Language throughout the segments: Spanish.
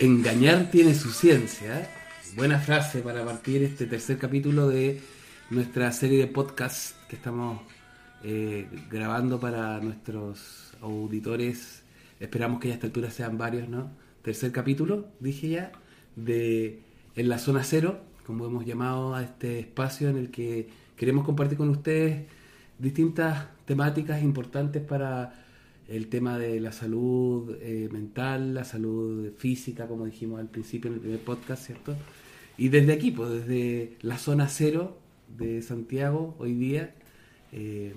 Engañar tiene su ciencia. Buena frase para partir este tercer capítulo de nuestra serie de podcasts que estamos eh, grabando para nuestros auditores. Esperamos que ya a esta altura sean varios, ¿no? Tercer capítulo, dije ya, de En la Zona Cero, como hemos llamado a este espacio en el que queremos compartir con ustedes distintas temáticas importantes para el tema de la salud eh, mental, la salud física, como dijimos al principio en el primer podcast, ¿cierto? Y desde aquí, pues desde la zona cero de Santiago, hoy día. eh,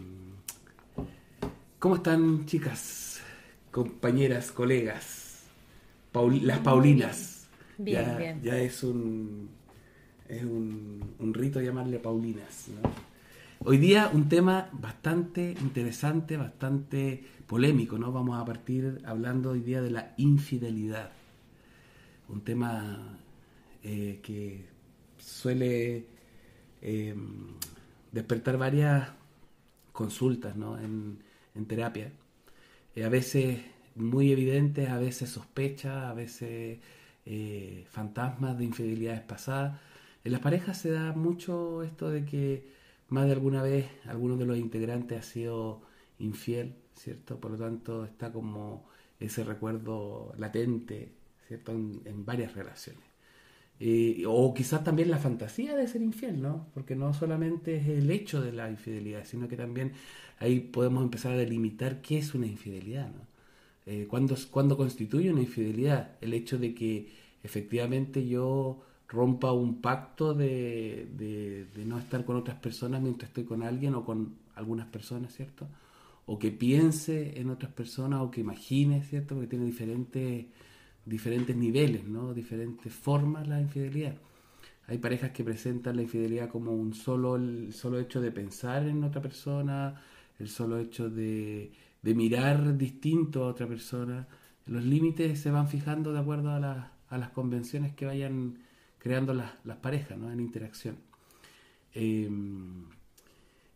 ¿Cómo están, chicas, compañeras, colegas? Paul- las Paulinas. Bien, ya, bien. ya es un, es un, un rito llamarle Paulinas. ¿no? Hoy día un tema bastante interesante, bastante polémico, ¿no? Vamos a partir hablando hoy día de la infidelidad. Un tema eh, que suele eh, despertar varias consultas ¿no? en, en terapia. Eh, a veces muy evidentes, a veces sospechas, a veces eh, fantasmas de infidelidades pasadas. En las parejas se da mucho esto de que más de alguna vez alguno de los integrantes ha sido infiel, ¿cierto? Por lo tanto está como ese recuerdo latente, ¿cierto? En, varias relaciones. Eh, o quizás también la fantasía de ser infiel, ¿no? Porque no solamente es el hecho de la infidelidad, sino que también ahí podemos empezar a delimitar qué es una infidelidad, ¿no? Eh, ¿cuándo, cuándo constituye una infidelidad? El hecho de que efectivamente yo rompa un pacto de, de- de no estar con otras personas mientras estoy con alguien o con algunas personas, ¿cierto? O que piense en otras personas o que imagine, ¿cierto? Porque tiene diferentes, diferentes niveles, ¿no? Diferentes formas la infidelidad. Hay parejas que presentan la infidelidad como un solo, el solo hecho de pensar en otra persona, el solo hecho de, de mirar distinto a otra persona. Los límites se van fijando de acuerdo a, las- a las convenciones que vayan creando las, las parejas ¿no? en interacción. Eh,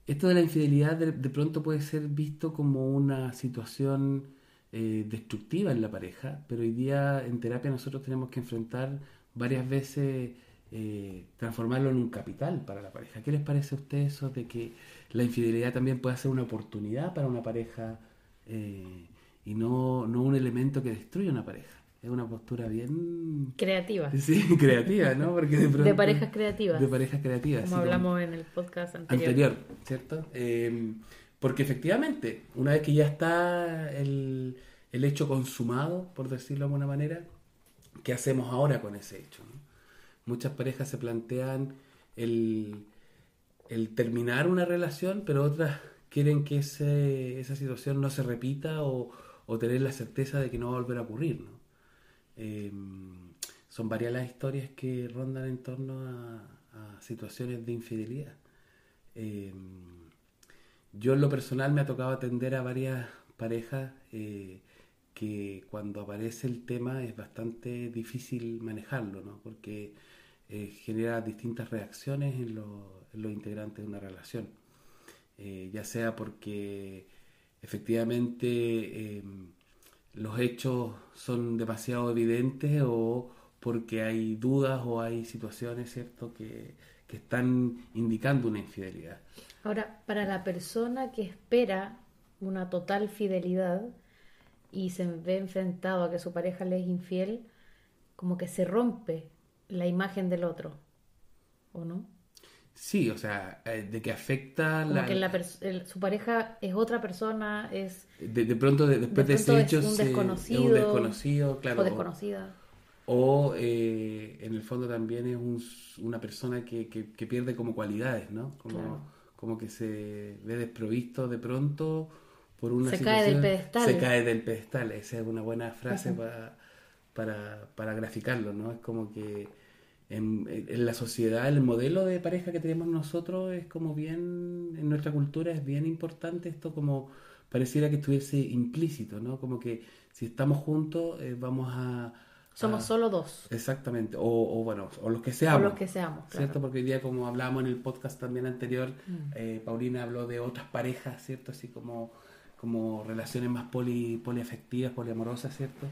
esto de la infidelidad de, pronto puede ser visto como una situación eh, destructiva en la pareja, pero hoy día en terapia nosotros tenemos que enfrentar varias veces eh, transformarlo en un capital para la pareja. ¿Qué les parece a ustedes eso de que la infidelidad también puede ser una oportunidad para una pareja eh, y no, no un elemento que destruye una pareja? Es una postura bien Creativa. sí, creativa, ¿no? Porque de, pronto- De parejas creativas. De parejas creativas. Como hablamos en el podcast anterior. anterior, ¿cierto? Eh, porque efectivamente, una vez que ya está el, el hecho consumado, por decirlo de alguna manera, ¿qué hacemos ahora con ese hecho? no? Muchas parejas se plantean el, el terminar una relación, pero otras quieren que ese, esa situación no se repita o, o tener la certeza de que no va a volver a ocurrir, ¿no? Eh, son varias las historias que rondan en torno a, situaciones de infidelidad. Eh, yo en lo personal me ha tocado atender a varias parejas eh, que cuando aparece el tema es bastante difícil manejarlo, ¿no? porque eh, genera distintas reacciones en, en los integrantes de una relación. Eh, ya sea porque efectivamente eh, los hechos son demasiado evidentes o porque hay dudas o hay situaciones, ¿cierto?, que, que están indicando una infidelidad. Ahora, para la persona que espera una total fidelidad y se ve enfrentado a que su pareja le es infiel, como que se rompe la imagen del otro, ¿o no? Sí, o sea, eh, de que afecta Como la, que la el- su pareja es otra persona, es de, de pronto de- después de, ese hecho es un se- desconocido, es un desconocido, claro, o desconocida. o eh, en el fondo también es un- una persona que, que- que pierde como cualidades, ¿no? Como, Claro. como que se ve desprovisto de pronto por una Se cae del situación- pedestal. Se cae del pedestal, esa es una buena frase para, para, para graficarlo, ¿no? Es como que en, en la sociedad, el modelo de pareja que tenemos nosotros es como bien, en nuestra cultura es bien importante esto como pareciera que estuviese implícito, ¿no? Como que si estamos juntos eh, vamos a... Somos a- solo dos. Exactamente, o, o bueno, o los que seamos. O los que seamos, claro. ¿Cierto? Porque hoy día, como hablamos en el podcast también anterior, Mm. eh, Paulina habló de otras parejas, ¿cierto? Así como, como relaciones más poli, poliafectivas, poliamorosas, ¿cierto?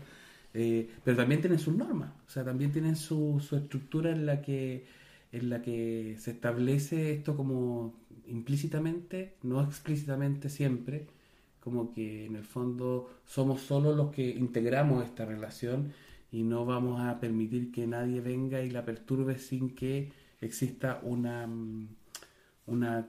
Eh, pero también tienen sus normas, o sea, también tienen su, su estructura en la que en la que se establece esto como implícitamente, no explícitamente siempre, como que en el fondo somos solo los que integramos esta relación y no vamos a permitir que nadie venga y la perturbe sin que exista una, mm, una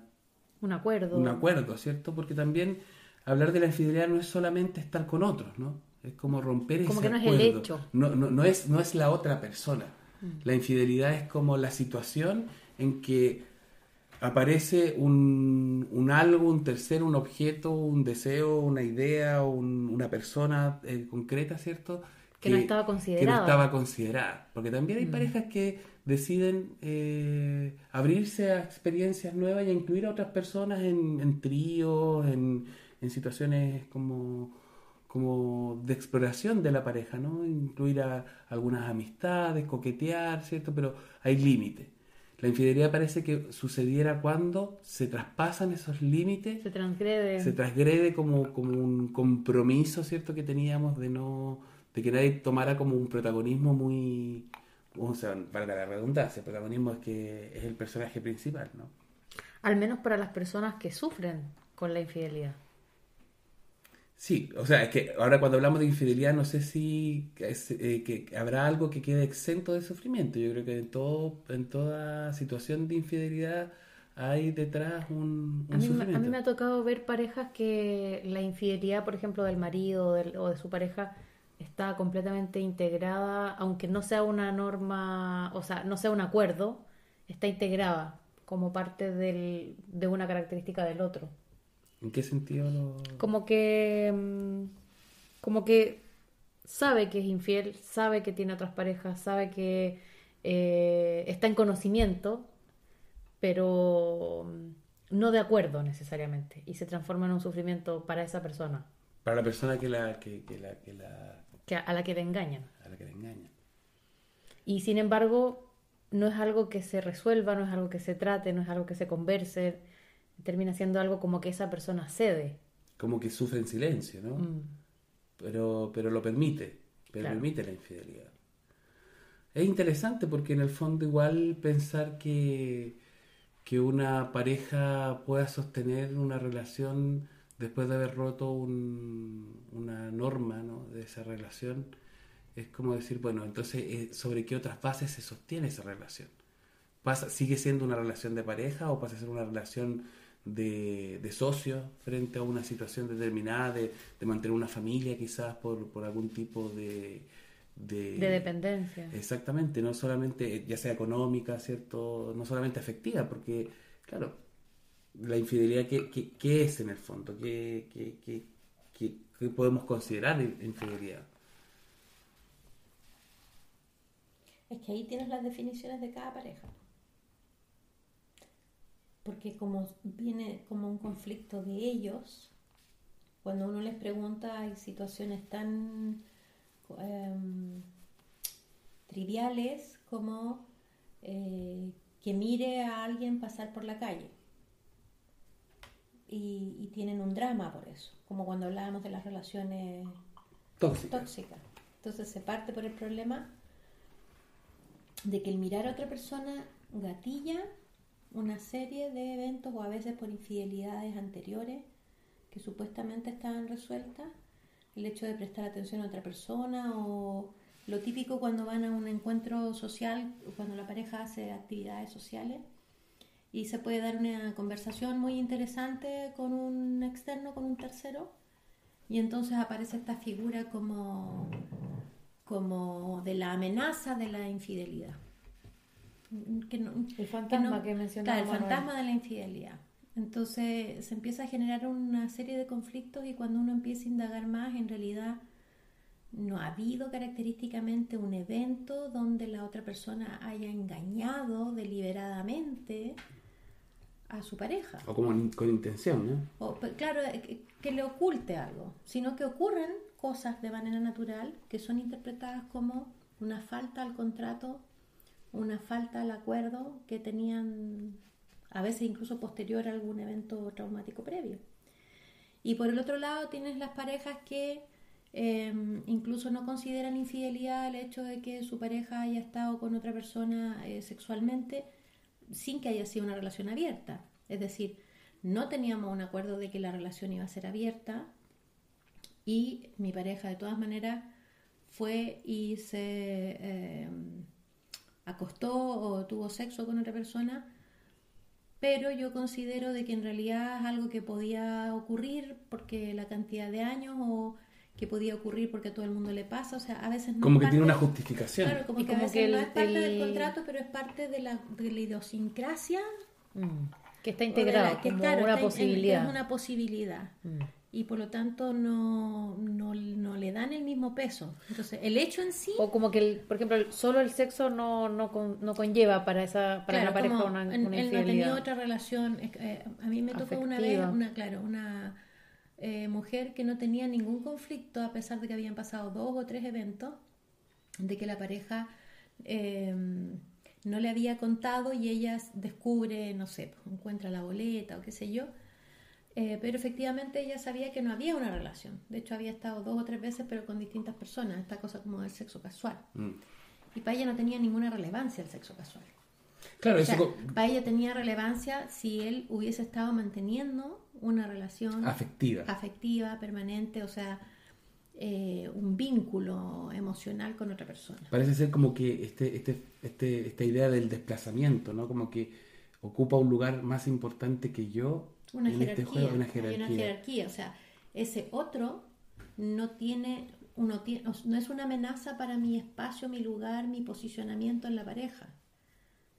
Un acuerdo. un acuerdo, ¿cierto? Porque también hablar de la infidelidad no es solamente estar con otros, ¿no? Es como romper Como ese que no es el acuerdo. hecho. No, no, no es, no es la otra persona. Mm. La infidelidad es como la situación en que aparece un, un algo, un tercero, un objeto, un deseo, una idea, un- una persona eh, concreta, ¿cierto? Que no estaba Que no considerada. estaba considerada. Porque también hay Mm. parejas que deciden eh, abrirse a experiencias nuevas y a incluir a otras personas en, en tríos, en, en situaciones como, como de exploración de la pareja, ¿no? Incluir a algunas amistades, coquetear, ¿cierto? Pero hay límites. La infidelidad parece que sucediera cuando se traspasan esos límites Se transgrede. se transgrede como, como un compromiso, ¿cierto? Que teníamos de no, de que nadie tomara como un protagonismo muy, o sea, valga la redundancia, el protagonismo es que es el personaje principal, ¿no? Al menos para las personas que sufren con la infidelidad. Sí, o sea, es que ahora cuando hablamos de infidelidad no sé si es, eh, que habrá algo que quede exento de sufrimiento. Yo creo que en todo, en toda situación de infidelidad hay detrás un, un A mí, me- a sufrimiento. mí me ha tocado ver parejas que la infidelidad, por ejemplo, del marido del- o de su pareja está completamente integrada, aunque no sea una norma, o sea, no sea un acuerdo, está integrada como parte del- de una característica del otro. ¿En qué sentido lo...? Como que, mm, como que sabe que es infiel, sabe que tiene otras parejas, sabe que eh, está en conocimiento, pero mm, no de acuerdo necesariamente, y se transforma en un sufrimiento para esa persona, Para la persona que la, que, que la, que la, que a, la que le engañan. a la que la engaña. Y sin embargo, no es algo que se resuelva, no es algo que se trate, no es algo que se converse, termina siendo algo como que esa persona cede. Como que sufre en silencio, ¿no? Mm. pero, pero lo permite, pero Claro. permite la infidelidad. Es interesante porque en el fondo igual pensar que, que una pareja pueda sostener una relación después de haber roto un- una norma ¿no? de esa relación, es como decir, bueno, entonces, eh, ¿sobre qué otras bases se sostiene esa relación? ¿Pasa, ¿Sigue siendo una relación de pareja o pasa a ser una relación de, de socios frente a una situación determinada, de, de mantener una familia quizás por, por algún tipo de... De, De dependencia. Exactamente, no solamente, ya sea económica, ¿cierto? No solamente afectiva, porque, claro, la infidelidad, ¿qué, qué, qué es en el fondo? ¿Qué, qué, qué, qué- qué podemos considerar in- infidelidad? Es que ahí tienes las definiciones de cada pareja. Porque como viene como un conflicto de ellos, cuando uno les pregunta hay situaciones tan em, triviales como eh, que mire a alguien pasar por la calle. Y, y tienen un drama por eso, como cuando hablábamos de las relaciones Tóxica. tóxica. Entonces se parte por el problema de que el mirar a otra persona gatilla una serie de eventos o a veces por infidelidades anteriores que supuestamente estaban resueltas, el hecho de prestar atención a otra persona o lo típico cuando van a un encuentro social, cuando la pareja hace actividades sociales y se puede dar una conversación muy interesante con un externo, con un tercero, y entonces aparece esta figura como, como de la amenaza de la infidelidad. Que no- El fantasma no- que mencionaba Claro, el Manuel. fantasma de la infidelidad. Entonces se empieza a generar una serie de conflictos y cuando uno empieza a indagar más, en realidad no ha habido característicamente un evento donde la otra persona haya engañado deliberadamente a su pareja. O como con intención, ¿no? O, pues, claro, eh, que, que le oculte algo, sino que ocurren cosas de manera natural que son interpretadas como una falta al contrato, una falta al acuerdo que tenían a veces incluso posterior a algún evento traumático previo. Y por el otro lado tienes las parejas que eh, incluso no consideran infidelidad el hecho de que su pareja haya estado con otra persona eh, sexualmente sin que haya sido una relación abierta. Es decir, no teníamos un acuerdo de que la relación iba a ser abierta y mi pareja de todas maneras fue y se eh, acostó o tuvo sexo con otra persona, pero yo considero de que en realidad es algo que podía ocurrir porque la cantidad de años o que podía ocurrir porque a todo el mundo le pasa, o sea, a veces no Como es que tiene una justificación. Claro, como Y que a como veces que no es parte del el- contrato, pero es parte de la, de la idiosincrasia Mm. Que está la- que, como claro, una está en- posibilidad. Es una posibilidad. Mm. Y por lo tanto no, no, no le dan el mismo peso. Entonces, el hecho en sí... O como que, el- por ejemplo, solo el sexo no, no, con- no conlleva para esa para claro, la pareja como una, una él no tenía otra relación. eh, a mí me tocó una vez, una, claro, una eh, mujer que no tenía ningún conflicto a pesar de que habían pasado dos o tres eventos, de que la pareja eh, no le había contado y ella descubre, no sé, pues, encuentra la boleta o qué sé yo. Eh, pero efectivamente ella sabía que no había una relación. De hecho, había estado dos o tres veces, pero con distintas personas. Esta cosa como del sexo casual. Mm. Y para ella no tenía ninguna relevancia el sexo casual. Claro, O sea, para ella tenía relevancia si él hubiese estado manteniendo una relación afectiva. afectiva, permanente, o sea, eh, un vínculo emocional con otra persona. Parece ser como que este, este, este, esta idea del desplazamiento, ¿no? Como que ocupa un lugar más importante que yo Una en jerarquía, este juego, una hay jerarquía. una jerarquía, o sea, ese otro no tiene, uno tiene, no es una amenaza para mi espacio, mi lugar, mi posicionamiento en la pareja.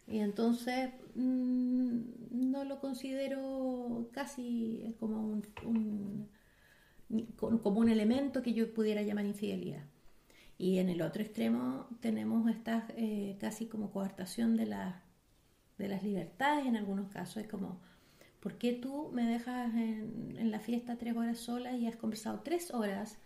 Y entonces mm, no lo considero casi como un, un- como un elemento que yo pudiera llamar infidelidad. Y en el otro extremo tenemos esta eh, casi como coartación de, la- de las libertades en algunos casos. Es como, ¿por qué tú me dejas en, en la fiesta tres horas sola y has conversado tres horas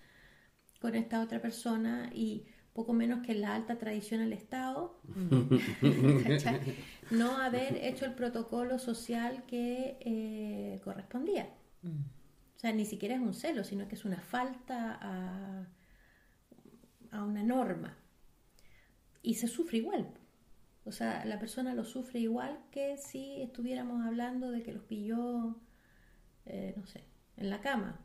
con esta otra persona y poco menos que la alta tradición del Estado, no haber hecho el protocolo social que eh, correspondía? O sea, ni siquiera es un celo, sino que es una falta a, a una norma. Y se sufre igual. O sea, la persona lo sufre igual que si estuviéramos hablando de que los pilló, eh, no sé, en la cama.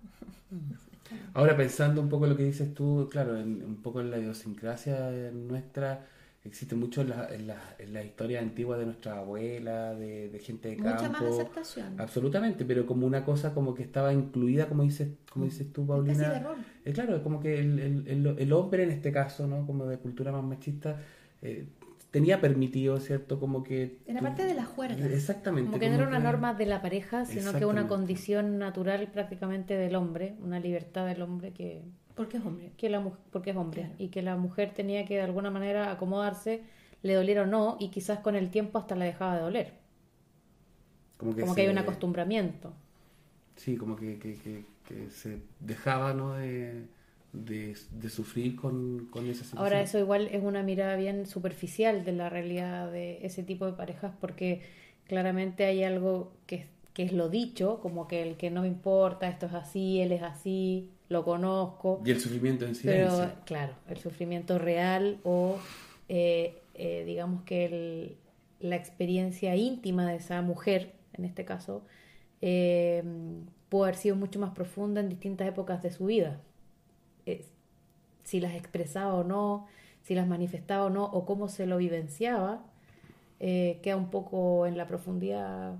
Ahora pensando un poco en lo que dices tú, claro, en- un poco en la idiosincrasia nuestra, existe mucho en la, en la, en la historia antigua de nuestra abuela, de, de gente de campo. Mucha más aceptación. Absolutamente, pero como una cosa como que estaba incluida, como dices, como dices tú, Casi Paulina. de rol. Eh, claro, como que el, el- el- el hombre en este caso, ¿no? Como de cultura más machista, eh, tenía permitido, ¿cierto? Como que... Era parte de la juerga. Exactamente. Como que no era una norma de la pareja, sino que una condición natural prácticamente del hombre, una libertad del hombre que, Porque es hombre. que la mu- porque es hombre Claro. y que la mujer tenía que de alguna manera acomodarse, le doliera o no, y quizás con el tiempo hasta la dejaba de doler. Como que, Como que hay un acostumbramiento. Sí, como que, que, que, que se dejaba, ¿no? De, de, de sufrir con, con esa situación. Ahora eso igual es una mirada bien superficial de la realidad de ese tipo de parejas porque claramente hay algo que, es- que es lo dicho, como que el que no me importa, esto es así, él es así, lo conozco. Y el sufrimiento en Pero silencio. claro, el sufrimiento real o eh, eh, digamos que el- la experiencia íntima de esa mujer, en este caso, eh, pudo haber sido mucho más profunda en distintas épocas de su vida. Si las expresaba o no, si las manifestaba o no, o cómo se lo vivenciaba, eh, queda un poco en la profundidad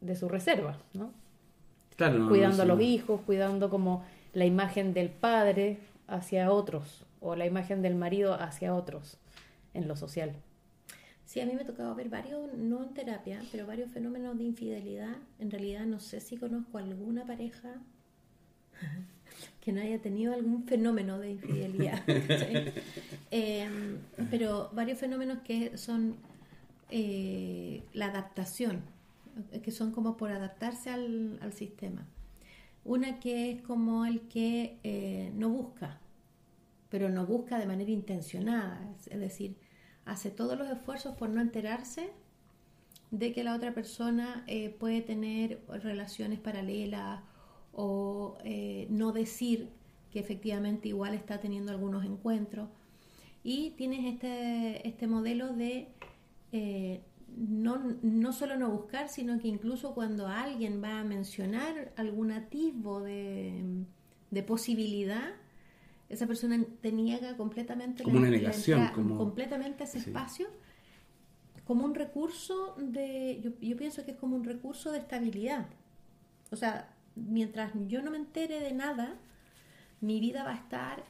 de su reserva, ¿no? Claro, no, cuidando no, a los no. hijos, cuidando como la imagen del padre hacia otros o la imagen del marido hacia otros en lo social. Sí, a mí me ha tocado ver varios, no en terapia, pero varios fenómenos de infidelidad. En realidad no sé si conozco alguna pareja que no haya tenido algún fenómeno de infidelidad. Eh, pero varios fenómenos que son eh, la adaptación. que son como por adaptarse al, al sistema. Una que es como el que eh, no busca, pero no busca de manera intencionada, es decir, hace todos los esfuerzos por no enterarse de que la otra persona eh, puede tener relaciones paralelas o eh, no decir que efectivamente igual está teniendo algunos encuentros. Y tienes este, este modelo de eh, no, no solo no buscar, sino que incluso cuando alguien va a mencionar algún atisbo de, de posibilidad, esa persona te niega completamente como una negación, como... completamente ese sí. espacio como un recurso de, yo, yo, pienso que es como un recurso de estabilidad. O sea, mientras yo no me entere de nada, mi vida va a estar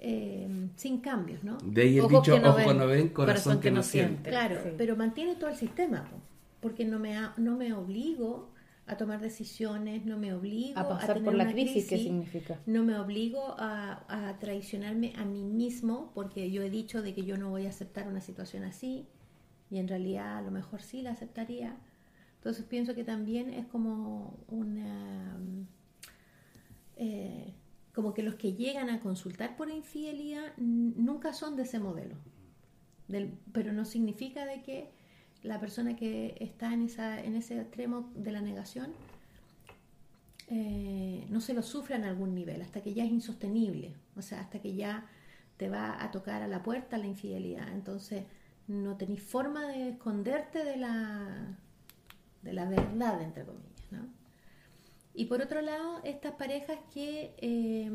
eh, sin cambios, ¿no? De ahí el Ojos dicho, que no ojo ven, no ven, corazón, corazón que no siente. Claro, Sí. pero mantiene todo el sistema, po, porque no me, ha- no me obligo a tomar decisiones, no me obligo A pasar tener por la una crisis, ¿qué significa? no me obligo a, a traicionarme a mí mismo porque yo he dicho de que yo no voy a aceptar una situación así y en realidad a lo mejor sí la aceptaría. Entonces pienso que también es como una... mm, eh, como que los que llegan a consultar por infidelidad nunca son de ese modelo. Del- pero no significa de que la persona que está en, esa, en ese extremo de la negación eh, no se lo sufra en algún nivel, hasta que ya es insostenible, o sea, hasta que ya te va a tocar a la puerta la infidelidad. Entonces, no tenéis forma de esconderte de la, de la verdad, entre comillas. ¿no? Y por otro lado, estas parejas que eh,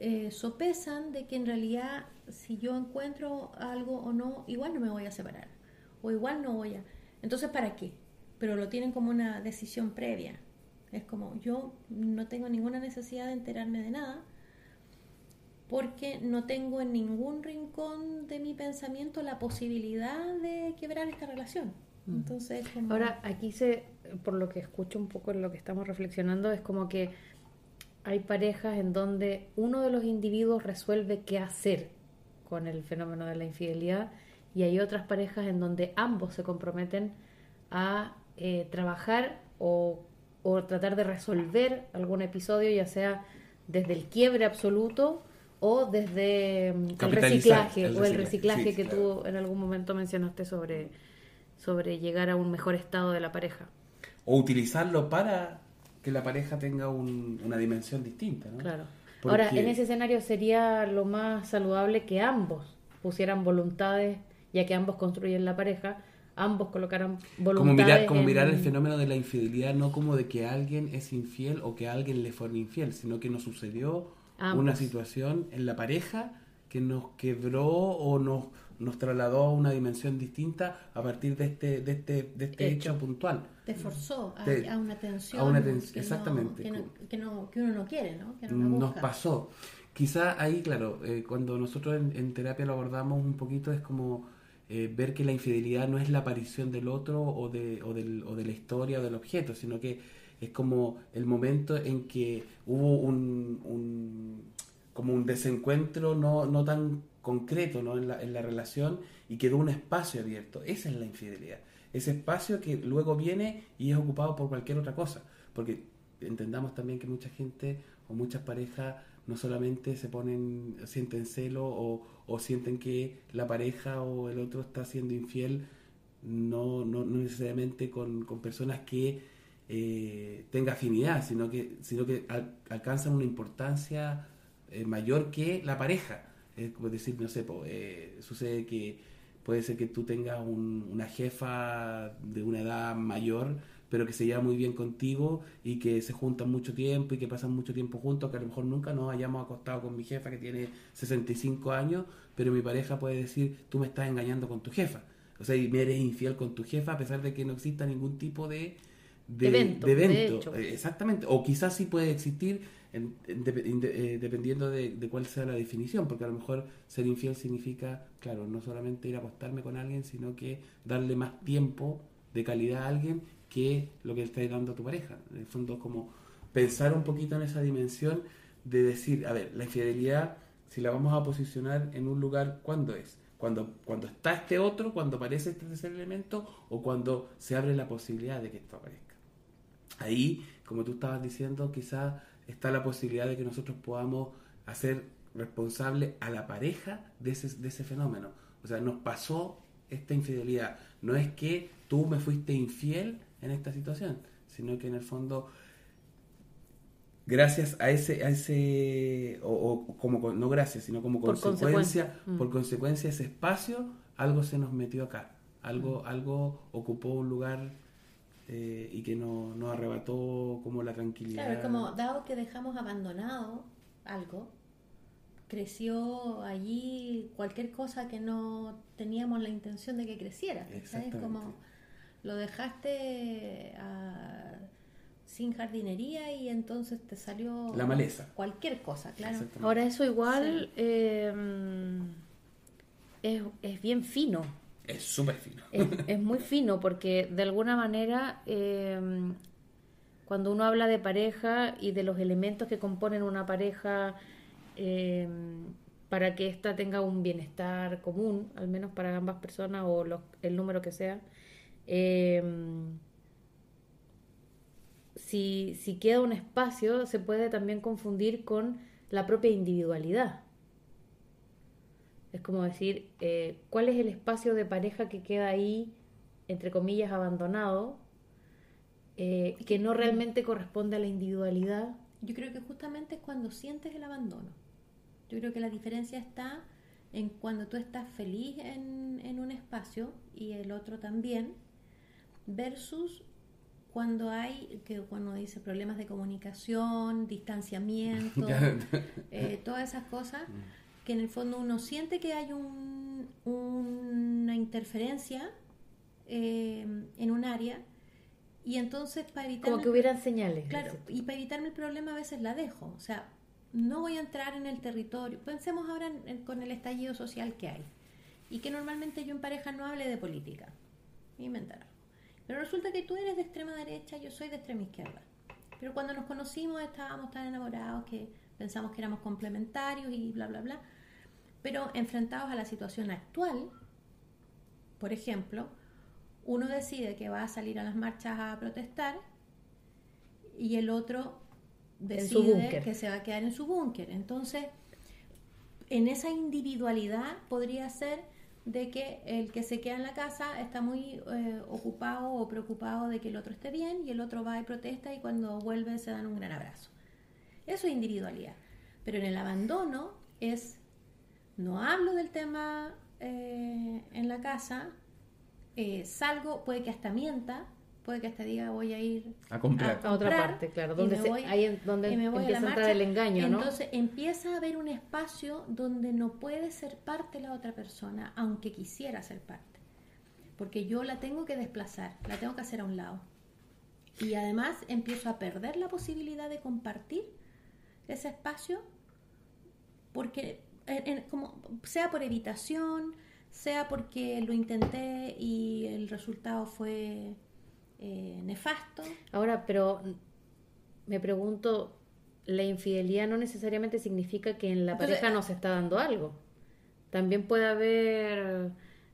eh, sopesan de que en realidad si yo encuentro algo o no, igual no me voy a separar, o igual no voy a... Entonces, ¿para qué? Pero lo tienen como una decisión previa. Es como, yo no tengo ninguna necesidad de enterarme de nada, porque no tengo en ningún rincón de mi pensamiento la posibilidad de quebrar esta relación. Entonces, como... Ahora, aquí se, por lo que escucho un poco en lo que estamos reflexionando, es como que hay parejas en donde uno de los individuos resuelve qué hacer con el fenómeno de la infidelidad y hay otras parejas en donde ambos se comprometen a eh, trabajar o, o tratar de resolver algún episodio, ya sea desde el quiebre absoluto o desde mm, el reciclaje el o el reciclaje, reciclaje sí, que claro. tú en algún momento mencionaste sobre, sobre llegar a un mejor estado de la pareja. O utilizarlo para que la pareja tenga un- una dimensión distinta, ¿no? Claro. Porque- Ahora, en ese escenario sería lo más saludable que ambos pusieran voluntades, ya que ambos construyen la pareja, ambos colocaran voluntades. Como mirar, como en- mirar el fenómeno de la infidelidad no como de que alguien es infiel o que a alguien le fue infiel, sino que nos sucedió Ambos. una situación en la pareja que nos quebró o nos, nos trasladó a una dimensión distinta a partir de este, de este, de este hecho. Hecho. puntual. te forzó a, Te- a una tensión a una tens- que, exactamente. No, que, no, que, no- que uno no quiere, ¿no? Que no la nos pasó. Quizá ahí, claro, eh, cuando nosotros en, en terapia lo abordamos un poquito, es como eh, ver que la infidelidad no es la aparición del otro o de, o, del- o de la historia o del objeto, sino que es como el momento en que hubo un, un- como un desencuentro no, no tan concreto ¿no? En, la, en la relación y quedó un espacio abierto. Esa es la infidelidad. Ese espacio que luego viene y es ocupado por cualquier otra cosa. Porque entendamos también que mucha gente o muchas parejas no solamente se ponen, sienten celo o, o sienten que la pareja o el otro está siendo infiel, no, no, no necesariamente con, con personas que eh, tenga afinidad, sino que, sino que al- alcanzan una importancia eh, mayor que la pareja. Es como decir, no sé, po, eh, sucede que puede ser que tú tengas un- una jefa de una edad mayor, pero que se lleva muy bien contigo y que se juntan mucho tiempo y que pasan mucho tiempo juntos, que a lo mejor nunca nos hayamos acostado con mi jefa que tiene 65 años, pero mi pareja puede decir, tú me estás engañando con tu jefa. O sea, y me eres infiel con tu jefa a pesar de que no exista ningún tipo de, de Evento, de de evento. hecho. Eh, Exactamente. O quizás sí puede existir en- en- inde- eh, dependiendo de, de cuál sea la definición, porque a lo mejor ser infiel significa, claro, no solamente ir a acostarme con alguien, sino que darle más tiempo de calidad a alguien que lo que le estás dando a tu pareja. En el fondo es como pensar un poquito en esa dimensión de decir, a ver, la infidelidad, si la vamos a posicionar en un lugar, ¿cuándo es? Cuando, cuando está este otro, cuando aparece este tercer elemento o cuando se abre la posibilidad de que esto aparezca. Ahí, como tú estabas diciendo, quizás está la posibilidad de que nosotros podamos hacer responsable a la pareja de ese, de ese fenómeno. O sea, nos pasó esta infidelidad. No es que tú me fuiste infiel en esta situación, sino que en el fondo, gracias a ese, a ese o, o como no gracias, sino como Por consecuencia, consecuencia. Mm. por consecuencia ese espacio, algo se nos metió acá, algo, algo ocupó un lugar eh, y que no- nos arrebató como la tranquilidad. Claro, es como dado que dejamos abandonado algo, creció allí cualquier cosa que no teníamos la intención de que creciera. ¿sabes? Como lo dejaste ah, sin jardinería y entonces te salió La maleza. cualquier cosa, claro. Ahora eso igual eh, es, es bien fino. Es súper fino. Es, muy fino porque de alguna manera eh, cuando uno habla de pareja y de los elementos que componen una pareja eh, para que ésta tenga un bienestar común, al menos para ambas personas o el número que sea, eh, si, si queda un espacio se puede también confundir con la propia individualidad. Es como decir, eh, ¿cuál es el espacio de pareja que queda ahí, entre comillas, abandonado, eh, que no realmente corresponde a la individualidad? Yo creo que justamente es cuando sientes el abandono. Yo creo que la diferencia está en cuando tú estás feliz en, en un espacio y el otro también, versus cuando hay, que cuando dice problemas de comunicación, distanciamiento, eh, todas esas cosas, que en el fondo uno siente que hay un, una interferencia eh, en un área y entonces para evitar Como que hubieran señales. Claro, y para evitarme el problema a veces la dejo. O sea, no voy a entrar en el territorio. Pensemos ahora en- en- con el estallido social que hay. Y que normalmente yo en pareja no hable de política. Inventar algo. Pero resulta que tú eres de extrema derecha, yo soy de extrema izquierda. Pero cuando nos conocimos estábamos tan enamorados que pensamos que éramos complementarios y bla, bla, bla. Pero enfrentados a la situación actual, por ejemplo, uno decide que va a salir a las marchas a protestar y el otro decide que se va a quedar en su búnker. Entonces, en esa individualidad podría ser de que el que se queda en la casa está muy eh, ocupado o preocupado de que el otro esté bien y el otro va y protesta y cuando vuelve se dan un gran abrazo. Eso es individualidad. Pero en el abandono es, no hablo del tema eh, en la casa, eh, salgo, puede que hasta mienta, puede que hasta diga voy a ir A comprar. A otra parte, claro, y donde me se- voy- ahí es donde y me voy a empieza la a entrar el engaño, ¿no? Entonces empieza a haber un espacio donde no puede ser parte la otra persona, aunque quisiera ser parte. Porque yo la tengo que desplazar, la tengo que hacer a un lado. Y además empiezo a perder la posibilidad de compartir ese espacio porque en- en- como sea por evitación, sea porque lo intenté y el resultado fue eh, nefasto. Ahora, pero me pregunto, la infidelidad no necesariamente significa que en la Entonces, pareja no se está dando algo. También puede haber,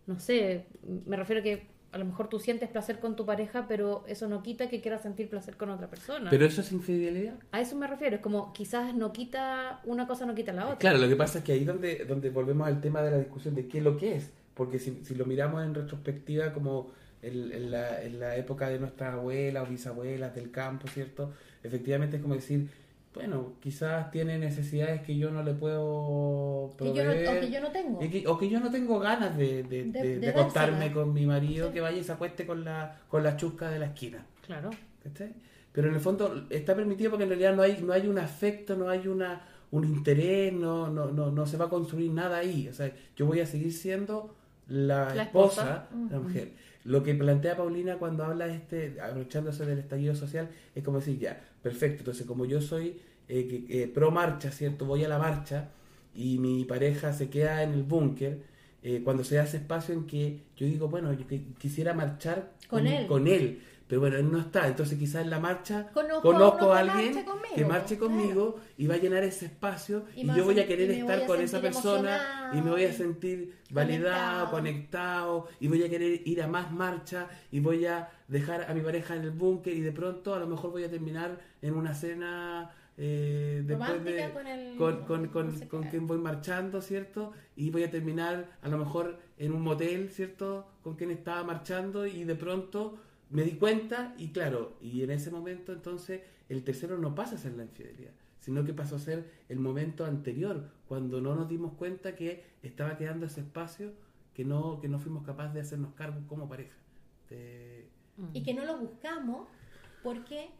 no sé, me refiero a que a lo mejor tú sientes placer con tu pareja, pero eso no quita que quieras sentir placer con otra persona. Pero eso es infidelidad. a eso me refiero, es como quizás no quita, una cosa no quita la otra. Claro, lo que pasa es que ahí donde, donde volvemos al tema de la discusión de qué es lo que es. Porque si, si lo miramos en retrospectiva como en, en la, en la época de nuestras abuelas o bisabuelas del campo, ¿cierto? Efectivamente es como decir, bueno, quizás tiene necesidades que yo no le puedo Que yo no- proveer. o que yo no tengo. y que- o que yo no tengo ganas de, de, De- de- de de acostarme dársela. con mi marido, Sí. que vaya y se acueste con la, con la chusca de la esquina. Claro. ¿cachai? Pero en el fondo está permitido porque en realidad no hay, no hay un afecto, no hay una, un interés, no, no, no, no se va a construir nada ahí. O sea, yo voy a seguir siendo la, La esposa, esposa. la mujer. Lo que plantea Paulina cuando habla este, aprovechándose del estallido social, es como decir, ya, perfecto, entonces como yo soy eh, eh, pro marcha, ¿cierto? Voy a la marcha y mi pareja se queda en el búnker, eh, cuando se hace espacio en que yo digo, bueno, yo qui- quisiera marchar Con él. con él, pero bueno, él no está, entonces quizás en la marcha Conozco a conozco, que alguien marche que marche claro. conmigo y va a llenar ese espacio Y yo voy a querer estar a con esa persona y me voy a sentir validado, conectado. conectado y voy a querer ir a más marcha y voy a dejar a mi pareja en el búnker y de pronto a lo mejor voy a terminar en una cena eh, después de con el- con, con, con, quien voy marchando, ¿cierto? Y voy a terminar a lo mejor en un motel, ¿cierto? Con quien estaba marchando y de pronto me di cuenta y claro, y en ese momento entonces el tercero no pasa a ser la infidelidad, sino que pasó a ser el momento anterior, cuando no nos dimos cuenta que estaba quedando ese espacio que no, que no fuimos capaces de hacernos cargo como pareja. De- Y que no lo buscamos porque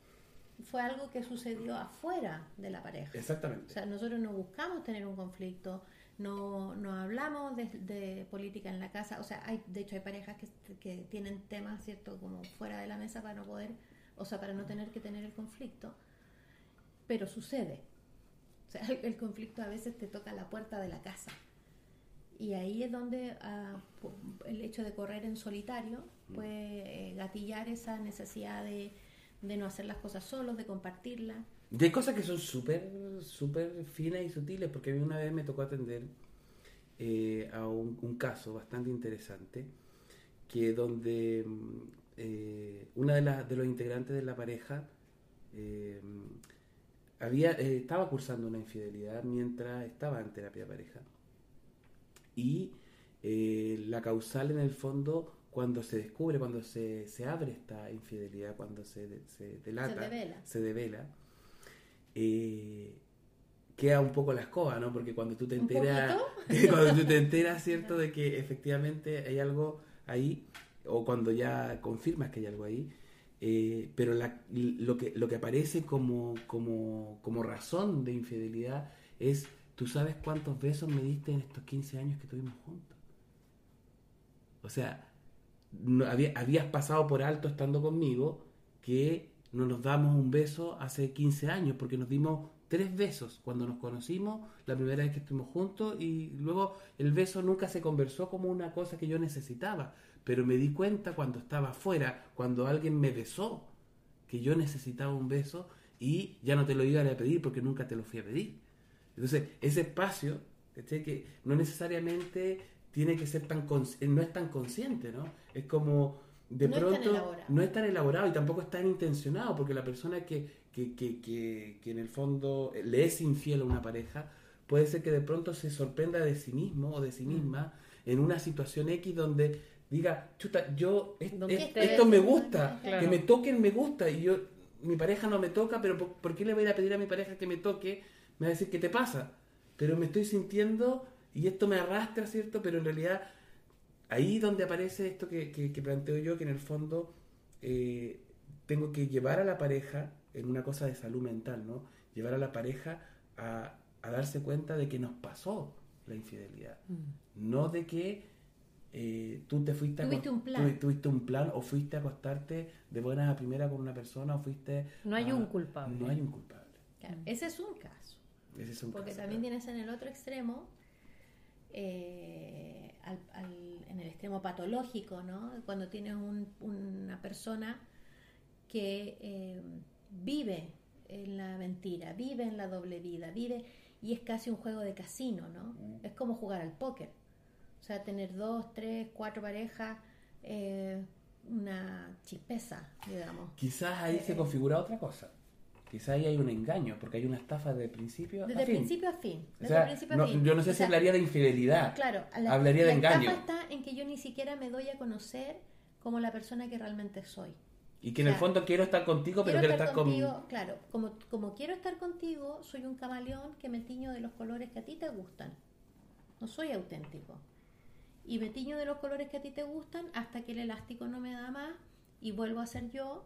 fue algo que sucedió afuera de la pareja. O Exactamente. sea, nosotros no buscamos tener un conflicto, no, no hablamos de, de política en la casa. O sea, hay, de hecho hay parejas que, que tienen temas, ¿cierto? Como fuera de la mesa para no poder, o sea, para no tener que tener el conflicto. Pero sucede. O sea, el, el conflicto a veces te toca la puerta de la casa. Y ahí es donde pu- el hecho de correr en solitario puede eh, gatillar esa necesidad de, de no hacer las cosas solos, de compartirlas. Y hay cosas que son súper, súper finas y sutiles, porque a mí una vez me tocó atender eh, a un, caso bastante interesante, que donde mm, eh, una de, las de los integrantes de la pareja eh, había, estaba cursando una infidelidad mientras estaba en terapia pareja. Y la causal en el fondo, cuando se descubre, cuando se, se abre esta infidelidad, cuando se, se delata, devela. se devela, eh, queda un poco la escoba, ¿no? Porque cuando tú te ¿Un enteras, poquito? cuando tú te enteras, ¿cierto?, de que efectivamente hay algo ahí, o cuando ya confirmas que hay algo ahí, eh, pero la- lo, que, lo que aparece como, como, como razón de infidelidad es, ¿tú sabes cuántos besos me diste en estos 15 años que tuvimos juntos? O sea, no, había- habías pasado por alto estando conmigo que no nos damos un beso hace 15 años, porque nos dimos tres besos cuando nos conocimos, la primera vez que estuvimos juntos, y luego el beso nunca se conversó como una cosa que yo necesitaba, pero me di cuenta cuando estaba afuera, cuando alguien me besó, que yo necesitaba un beso y ya no te lo iba a pedir porque nunca te lo fui a pedir. Entonces, ese espacio, ¿cachai? que no necesariamente tiene que ser tan cons- no es tan consciente, ¿no? Es como de No es pronto elaborado. no es tan elaborado y tampoco es tan intencionado, porque la persona que, que, que, que, que en el fondo le es infiel a una pareja, puede ser que de pronto se sorprenda de sí mismo o de Mm. sí misma en una situación X donde diga, chuta, yo, es- ¿Dónde es- esto me gusta, Claro. que me toquen me gusta, y yo, mi pareja no me toca, pero ¿por, por qué le voy a pedir a mi pareja que me toque? Me va a decir, ¿qué te pasa? Pero me estoy sintiendo y esto me arrastra, ¿cierto? Pero en realidad, ahí donde aparece esto que, que- que planteo yo, que en el fondo eh, tengo que llevar a la pareja en una cosa de salud mental, ¿no? Llevar a la pareja a, a darse cuenta de que nos pasó la infidelidad, Mm. no de que eh, tú te fuiste a Tuviste un plan. tuvi- tuviste un plan o fuiste a acostarte de buenas a primera con una persona o fuiste No hay a- un culpable. no hay un culpable Claro, ese es un caso. ese es un Porque caso, también claro. tienes en el otro extremo, eh, al- al- en el extremo patológico, ¿no? Cuando tienes un- una persona que eh, vive en la mentira, vive en la doble vida, vive y es casi un juego de casino, ¿no? Mm. Es como jugar al póker. O sea, tener dos, tres, cuatro parejas, eh, una chispeza, digamos. quizás ahí se Eh, configura otra cosa quizás ahí hay un engaño porque hay una estafa de principio Desde a fin. principio a fin. O Desde sea, principio a no- fin. yo no sé O si sea, hablaría de infidelidad Claro, hablaría de la engaño estafa está en que yo ni siquiera me doy a conocer como la persona que realmente soy. y que en el Claro. fondo quiero estar contigo pero quiero estar, con contigo, claro, como, como quiero estar contigo, soy un camaleón que me tiño de los colores que a ti te gustan. No soy auténtico. Y me tiño de los colores que a ti te gustan hasta que el elástico no me da más y vuelvo a ser yo.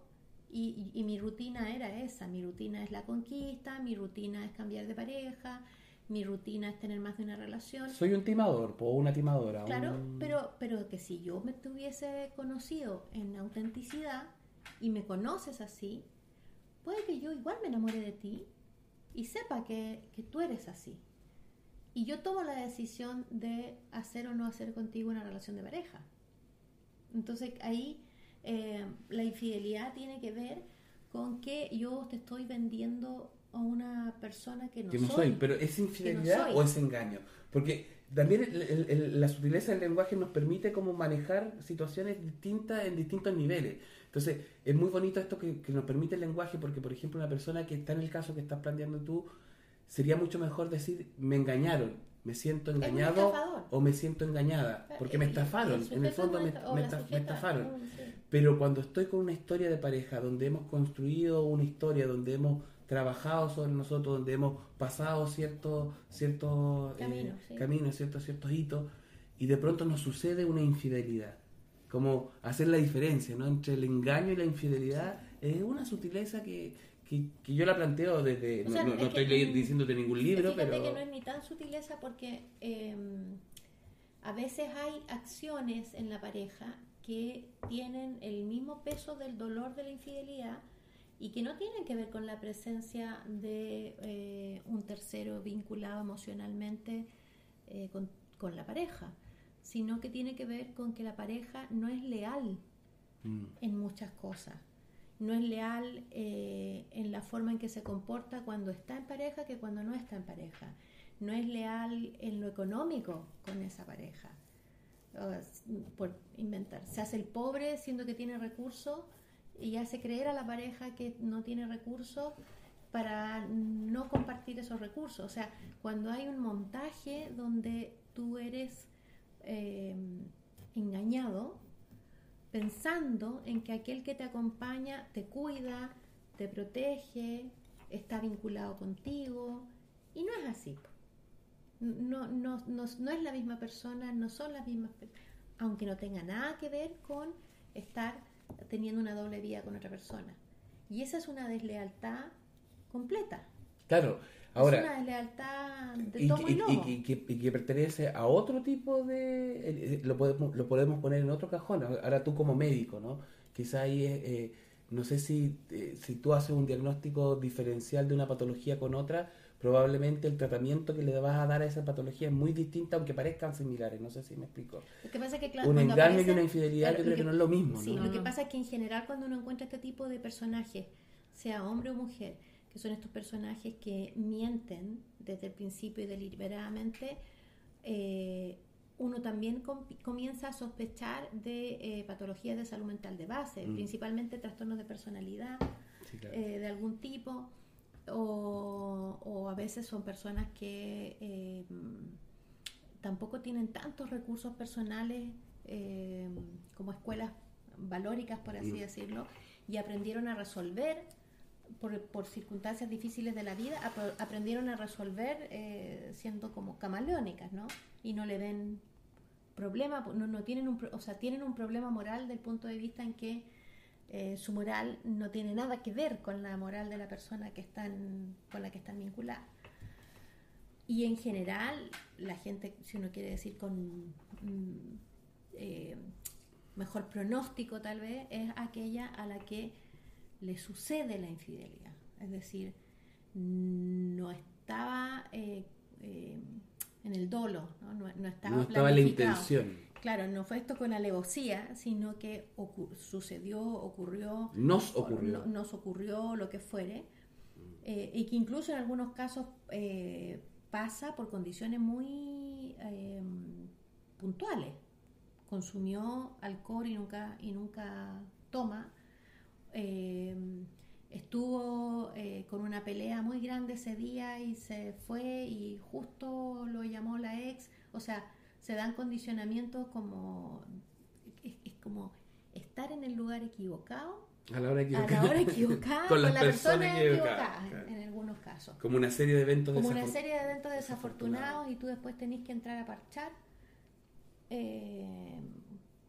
Y, y- y mi rutina era esa, mi rutina es la conquista, mi rutina es cambiar de pareja, mi rutina es tener más de una relación. soy un timador o una timadora Claro, un- pero, pero que si yo me tuviese conocido en autenticidad y me conoces así, puede que yo igual me enamore de ti y sepa que, que tú eres así. y yo tomo la decisión de hacer o no hacer contigo una relación de pareja. Entonces ahí eh, la infidelidad tiene que ver con que yo te estoy vendiendo a una persona que no, que no soy. soy, pero ¿es infidelidad o es engaño? Porque también el- el- el- la sutileza del lenguaje nos permite como manejar situaciones distintas en distintos niveles. Entonces, es muy bonito esto que, que nos permite el lenguaje porque, por ejemplo, una persona que está en el caso que estás planteando tú, sería mucho mejor decir, me engañaron, me siento engañado o me siento engañada, porque me Y- y estafaron, en el fondo me, me me estafaron. sí. Pero cuando estoy con una historia de pareja, donde hemos construido una historia, donde hemos trabajado sobre nosotros, donde hemos pasado ciertos ciertos eh, Caminos, sí. caminos, ciertos, ciertos hitos, y de pronto nos sucede una infidelidad. Como hacer la diferencia ¿no? entre el engaño y la infidelidad es una sutileza que, que, que yo la planteo desde... O no- sea, no, es no estoy que- ley- diciéndote ningún libro, pero... que no es ni tan sutileza porque eh, a veces hay acciones en la pareja que tienen el mismo peso del dolor de la infidelidad y que no tienen que ver con la presencia de eh, un tercero vinculado emocionalmente eh, con, con la pareja, sino que tiene que ver con que la pareja no es leal Mm. en muchas cosas. No es leal eh, en la forma en que se comporta cuando está en pareja que cuando no está en pareja. No es leal en lo económico con esa pareja. S- por inventar. Se hace el pobre siendo que tiene recursos y hace creer a la pareja que no tiene recursos para no compartir esos recursos. O sea, cuando hay un montaje donde tú eres eh, engañado, pensando en que aquel que te acompaña te cuida, te protege, está vinculado contigo, y no es así. No, no, no, no es la misma persona, no son las mismas personas, aunque no tenga nada que ver con estar teniendo una doble vida con otra persona. Y esa es una deslealtad completa. Claro, es ahora... una deslealtad de y, tomo y, y- lomo. y- y que, y que pertenece a otro tipo de... Lo podemos, lo podemos poner en otro cajón. Ahora tú como médico, ¿no? Quizá ahí, es, eh, no sé si, eh, si tú haces un diagnóstico diferencial de una patología con otra, probablemente el tratamiento que le vas a dar a esa patología es muy distinta, aunque parezcan similares. No sé si me explico. Lo que pasa es que, claro, Un engaño y una infidelidad claro, yo creo que no es lo mismo, Sí, ¿no? lo que pasa es que en general cuando uno encuentra este tipo de personajes, sea hombre o mujer, que son estos personajes que mienten desde el principio y deliberadamente, eh, uno también com- comienza a sospechar de eh, patologías de salud mental de base, Mm. principalmente trastornos de personalidad Sí, claro. eh, de algún tipo, o, o a veces son personas que eh, tampoco tienen tantos recursos personales eh, como escuelas valóricas, por así decirlo, y aprendieron a resolver por, por circunstancias difíciles de la vida, ap- aprendieron a resolver eh, siendo como camaleónicas, ¿no? Y no le ven problema, no, no tienen un, o sea, tienen un problema moral del punto de vista en que eh, su moral no tiene nada que ver con la moral de la persona que están, con la que están vinculadas. Y en general, la gente, si uno quiere decir con mm, eh, mejor pronóstico tal vez, es aquella a la que le sucede la infidelidad. Es decir, no estaba eh, eh, en el dolo, no, no, no estaba No estaba la intención. Claro, no fue esto con alevosía, sino que sucedió, ocurrió, Nos o ocurrió. no- nos ocurrió lo que fuere, eh, y que incluso en algunos casos eh, pasa por condiciones muy eh, puntuales. Consumió alcohol y nunca, y nunca toma. Eh, estuvo eh, con una pelea muy grande ese día y se fue y justo lo llamó la ex. O sea, se dan condicionamientos como es, es como estar en el lugar equivocado A la hora a equivocada. la hora equivocada Con la personas persona equivocadas, equivocada en algunos casos Como una serie de eventos como una serie de eventos desafortunados y tú después tenés que entrar a parchar eh,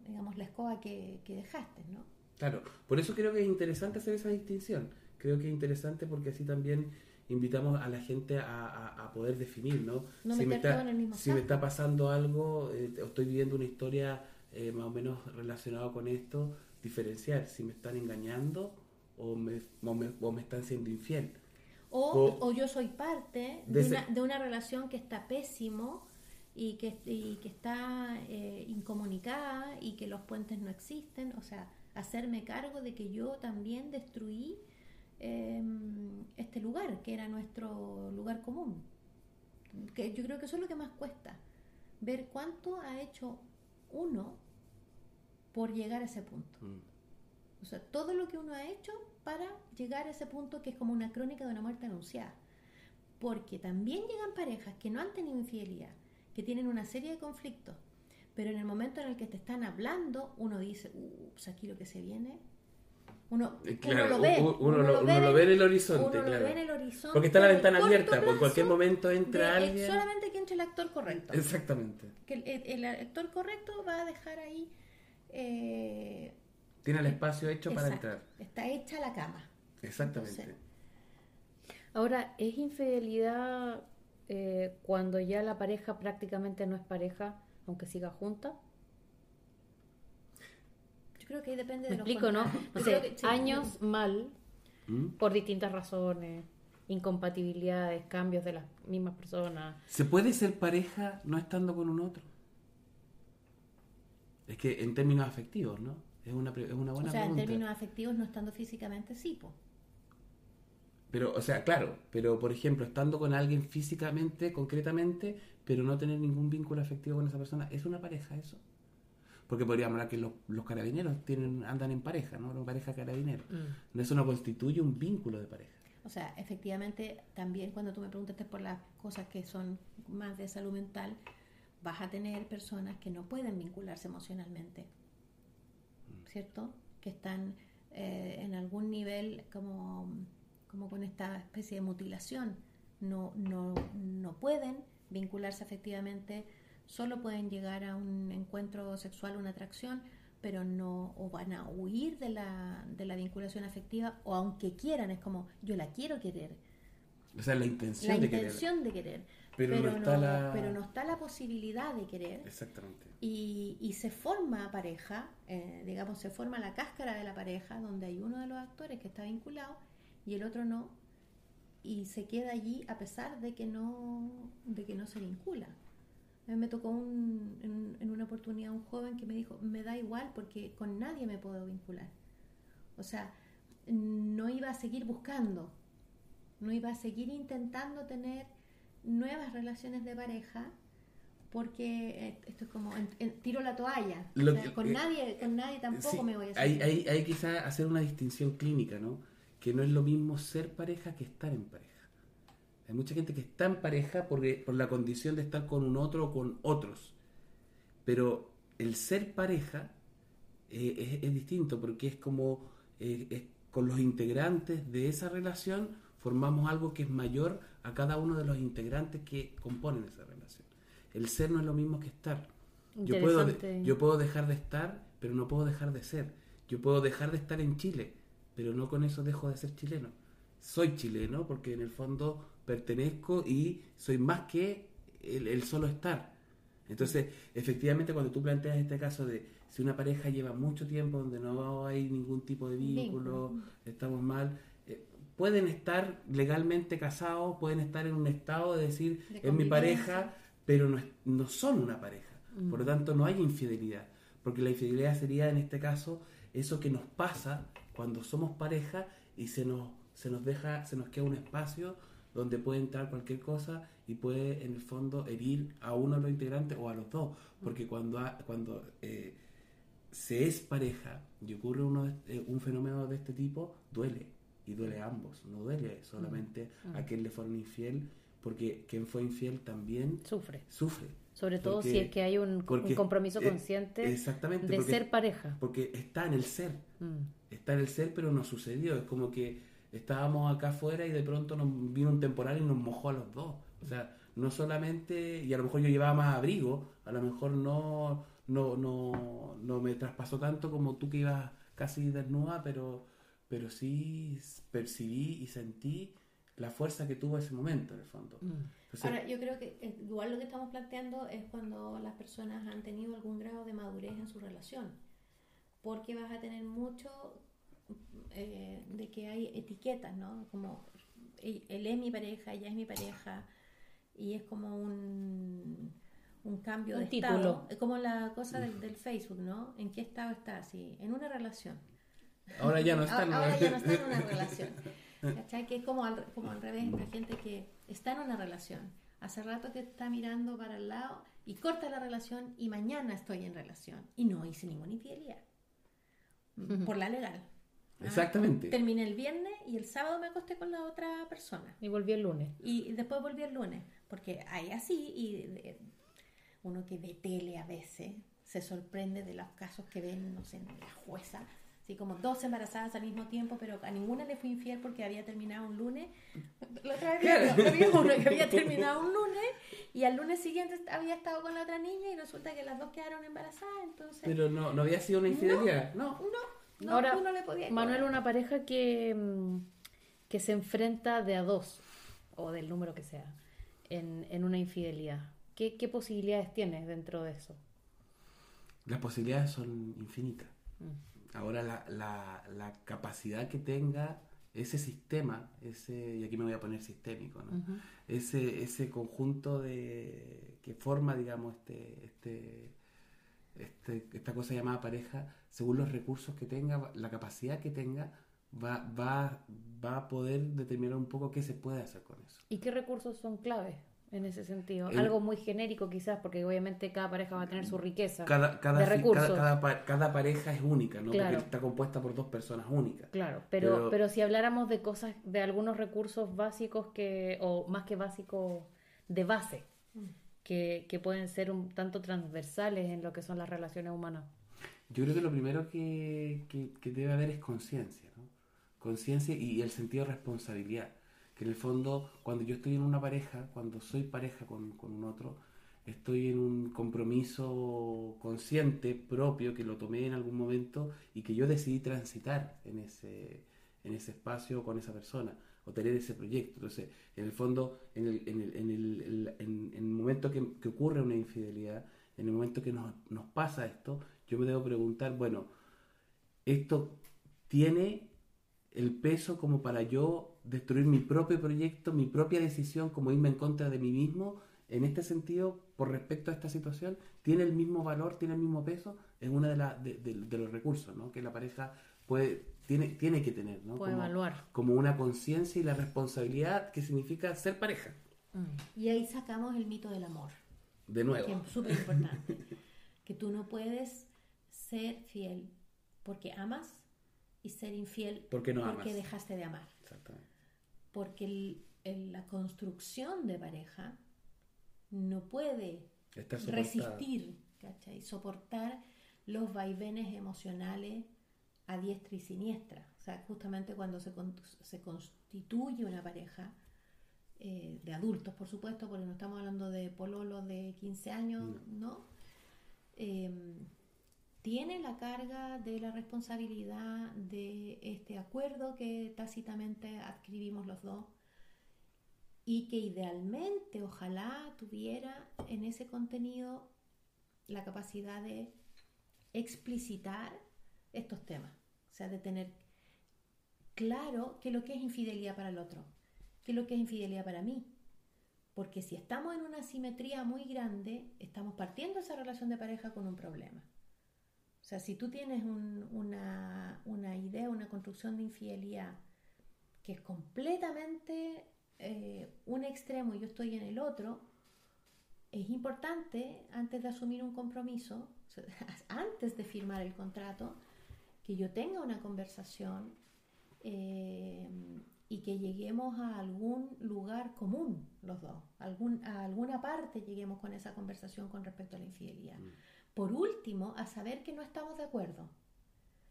digamos la escoba que, que dejaste ¿no? Claro, por eso creo que es interesante hacer esa distinción. Creo que es interesante porque así también invitamos a la gente a, a- a poder definir, ¿no? No si me está, todo en el mismo si me está pasando algo, eh, estoy viviendo una historia eh, más o menos relacionada con esto, diferenciar si me están engañando o me, o me, o me están siendo infiel. O, O- yo soy parte De una, de una relación que está pésimo y que, y que está eh, incomunicada y que los puentes no existen. O sea, hacerme cargo de que yo también destruí eh, este lugar, que era nuestro lugar común. Que yo creo que eso es lo que más cuesta. Ver cuánto ha hecho uno por llegar a ese punto. Mm. O sea, todo lo que uno ha hecho para llegar a ese punto que es como una crónica de una muerte anunciada. Porque también llegan parejas que no han tenido infidelidad, que tienen una serie de conflictos, pero en el momento en el que te están hablando, uno dice, ups, aquí lo que se viene. Uno, Eh, claro, uno lo ve. uno lo- uno lo ve en el horizonte, uno lo claro. ve en el horizonte. Porque está la ventana abierta, por cualquier momento entra de- alguien. Solamente que entre el actor correcto Exactamente. que el, el- el actor correcto va a dejar ahí eh, Tiene el espacio hecho para entrar. está hecha la cama Exactamente. Entonces, Ahora, ¿es infidelidad eh, cuando ya la pareja prácticamente no es pareja, aunque siga junta? Creo que ahí depende Me de los explico, ¿no? No sé, creo que- sí, años mal ¿Mm? por distintas razones, incompatibilidades, cambios de las mismas personas. ¿Se puede ser pareja no estando con un otro? Es que en términos afectivos, ¿no? Es una, pre- es una buena o sea en pregunta. términos afectivos no estando físicamente sí po. Pero, o sea, claro, pero por ejemplo, estando con alguien físicamente, concretamente, pero no tener ningún vínculo afectivo con esa persona, ¿es una pareja eso? Porque podríamos hablar que los, los carabineros tienen, andan en pareja, ¿no? Una pareja carabinero. Eso no constituye un vínculo de pareja. o sea efectivamente también cuando tú me preguntaste por las cosas que son más de salud mental vas a tener personas que no pueden vincularse emocionalmente ¿cierto? que están eh, en algún nivel como, como con esta especie de mutilación no, no, no pueden vincularse afectivamente solo pueden llegar a un encuentro sexual, una atracción, pero no, o van a huir de la, de la vinculación afectiva, o aunque quieran, es como, yo la quiero querer, O sea, la intención la de querer. intención de querer, Pero no está la- pero no está la posibilidad de querer, Exactamente. y, y se forma pareja, eh, digamos, se forma la cáscara de la pareja, donde hay uno de los actores que está vinculado y el otro no, y se queda allí a pesar de que no, de que no se vincula. A mí me tocó un- en, en una oportunidad un joven que me dijo, me da igual porque con nadie me puedo vincular. O sea, no iba a seguir buscando, no iba a seguir intentando tener nuevas relaciones de pareja porque eh, esto es como en- en- tiro la toalla O Lo sea, que- con eh, nadie con nadie tampoco Sí, me voy a hay, sentir hay, hay quizá hacer una distinción clínica, ¿no? Que no es lo mismo ser pareja que estar en pareja. Hay mucha gente que está en pareja porque, por la condición de estar con un otro o con otros. Pero el ser pareja eh, es, es distinto porque es como eh, es- con los integrantes de esa relación formamos algo que es mayor a cada uno de los integrantes que componen esa relación. El ser no es lo mismo que estar. Yo puedo, de- yo puedo dejar de estar, pero no puedo dejar de ser. Yo puedo dejar de estar en Chile, pero no con eso dejo de ser chileno. Soy chileno porque en el fondo pertenezco y soy más que el, el solo estar. Entonces, efectivamente, cuando tú planteas este caso de si una pareja lleva mucho tiempo donde no hay ningún tipo de vínculo, estamos mal, eh, pueden estar legalmente casados, pueden estar en un estado de decir, De es mi pareja, pero no, es- no son una pareja. Mm. Por lo tanto, no hay infidelidad. Porque la infidelidad sería, en este caso, eso que nos pasa cuando somos pareja y se nos, se nos deja, se nos queda un espacio donde puede entrar cualquier cosa y puede, en el fondo, herir a uno de los integrantes o a los dos. Porque cuando, ha- cuando eh, se es pareja y ocurre uno eh, un fenómeno de este tipo, duele. Y duele a ambos. No duele solamente Mm. a quien le fueron infiel, porque quien fue infiel también Sufre. sufre. Sobre todo Porque- si es que hay un, compromiso consciente exactamente, de porque- ser pareja. Porque está en el ser. Mm. Está en el ser, pero no sucedió. Es como que estábamos acá afuera y de pronto nos vino un temporal y nos mojó a los dos. O sea, no solamente, y a lo mejor yo llevaba más abrigo, a lo mejor no, no, no, no me traspasó tanto como tú que ibas casi desnuda, pero, pero sí percibí y sentí la fuerza que tuvo ese momento, en el fondo. Mm. Entonces, Ahora, yo creo que eh, igual lo que estamos planteando es cuando las personas han tenido algún grado de madurez en su relación. Porque vas a tener mucho eh, de que hay etiquetas, ¿no? Como él es mi pareja, ella es mi pareja, y es como un, un cambio Un de título. estado. Es como la cosa del, del Facebook, ¿no? ¿En qué estado está? Sí, en una relación. Ahora ya no está. Ahora, ahora ya no está en una relación. ¿Cachai? Que es como al, como al revés, la gente que está en una relación. Hace rato que está mirando para el lado y corta la relación y mañana estoy en relación. Y no hice ninguna infidelidad. Por la legal. ¿Ah? Exactamente. Terminé el viernes y el sábado me acosté con la otra persona. Y volví el lunes. Y después volví el lunes. Porque hay así y de- uno que ve tele a veces se sorprende de los casos que ven, no sé, en la jueza. Así como dos embarazadas al mismo tiempo, pero a ninguna le fui infiel porque había terminado un lunes. La otra vez vi- había uno que había terminado un lunes y al lunes siguiente había estado con la otra niña y resulta que las dos quedaron embarazadas. Entonces, Pero no, no había sido una infidelidad. No. no, no, Ahora, tú no le podías Manuel, una pareja que, mm, que se enfrenta de a dos, o del número que sea, en, en una infidelidad. ¿Qué, ¿Qué posibilidades tienes dentro de eso? Las posibilidades son infinitas. Mm. Ahora la, la, la capacidad que tenga ese sistema, ese, y aquí me voy a poner sistémico, ¿no? Ese, ese conjunto de que forma, digamos, este, este, este, esta cosa llamada pareja, según los recursos que tenga, la capacidad que tenga, va, va, va a poder determinar un poco qué se puede hacer con eso. ¿Y qué recursos son claves en ese sentido? El- Algo muy genérico quizás, porque obviamente cada pareja va a tener su riqueza Cada, cada, de recursos. cada, cada cada pareja es única, ¿no? Claro. Porque está compuesta por dos personas únicas. Claro, pero, Pero- pero si habláramos de cosas, de algunos recursos básicos que, o más que básicos, de base, que, pueden ser un tanto transversales en lo que son las relaciones humanas. Yo creo que lo primero que, que- debe haber es conciencia. Conciencia y el sentido de responsabilidad. Que en el fondo, cuando yo estoy en una pareja, cuando soy pareja con, con un otro, estoy en un compromiso consciente, propio, que lo tomé en algún momento y que yo decidí transitar en ese, en ese espacio con esa persona o tener ese proyecto. Entonces, en el fondo, en el, en el, en el, en- el momento que, que ocurre una infidelidad, en el momento que nos, nos pasa esto, yo me debo preguntar, bueno, esto tiene el peso como para yo destruir mi propio proyecto, mi propia decisión, como irme en contra de mí mismo. En este sentido, por respecto a esta situación, tiene el mismo valor, tiene el mismo peso, es uno de, de, de- de los recursos ¿no? que la pareja puede, tiene, tiene que tener, ¿no? Puede como, evaluar. como una conciencia y la responsabilidad que significa ser pareja. Y ahí sacamos el mito del amor. De nuevo. que es súper importante. que tú no puedes ser fiel porque amas y ser infiel Porque no porque amas. dejaste de amar. Exactamente. Porque el- el- la construcción de pareja no puede resistir, ¿cachai? soportar los vaivenes emocionales a diestra y siniestra. O sea, justamente cuando se, con- se constituye una pareja, eh, de adultos, por supuesto, porque no estamos hablando de pololos de 15 años, ¿no? Eh, tiene la carga de la responsabilidad de este acuerdo que tácitamente adquirimos los dos y que idealmente, ojalá tuviera en ese contenido la capacidad de explicitar estos temas, o sea, de tener claro qué es lo que es infidelidad para el otro, qué es lo que es infidelidad para mí. Porque si estamos en una simetría muy grande, estamos partiendo esa relación de pareja con un problema. O sea, si tú tienes un- una, una idea, una construcción de infidelidad que es completamente eh, un extremo y yo estoy en el otro, es importante, antes de asumir un compromiso, antes de firmar el contrato, que yo tenga una conversación eh, y que lleguemos a algún lugar común los dos, algún, a alguna parte lleguemos con esa conversación con respecto a la infidelidad. Por último, a saber que no estamos de acuerdo.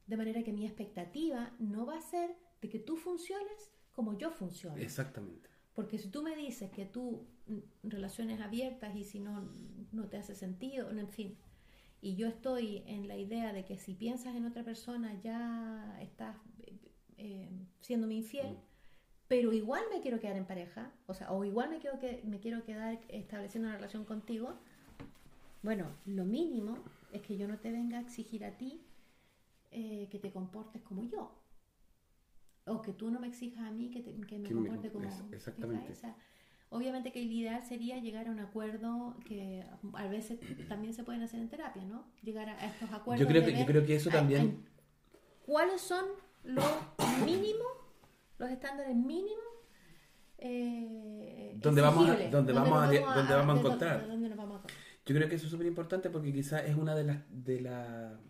De manera que mi expectativa no va a ser de que tú funciones como yo funciono. Exactamente. Porque si tú me dices que tú mm, relaciones abiertas y si no, no te hace sentido, en fin, y yo estoy en la idea de que si piensas en otra persona ya estás eh, siéndome infiel, pero igual me quiero quedar en pareja, o sea, o igual me quiero, que, me quiero quedar estableciendo una relación contigo, bueno, lo mínimo es que yo no te venga a exigir a ti eh, que te comportes como yo. o que tú no me exijas a mí que, te- que me comporte como... es- exactamente. Obviamente que el ideal sería llegar a un acuerdo que a veces también se pueden hacer en terapia, ¿no? Llegar a, estos acuerdos. Yo creo que- yo creo que eso también- en ¿Cuáles son los mínimos, los estándares mínimos? Eh, Donde vamos a- donde vamos a- donde vamos a de- encontrar. donde nos vamos a encontrar. Yo creo que eso es súper importante porque quizás es una de las de la-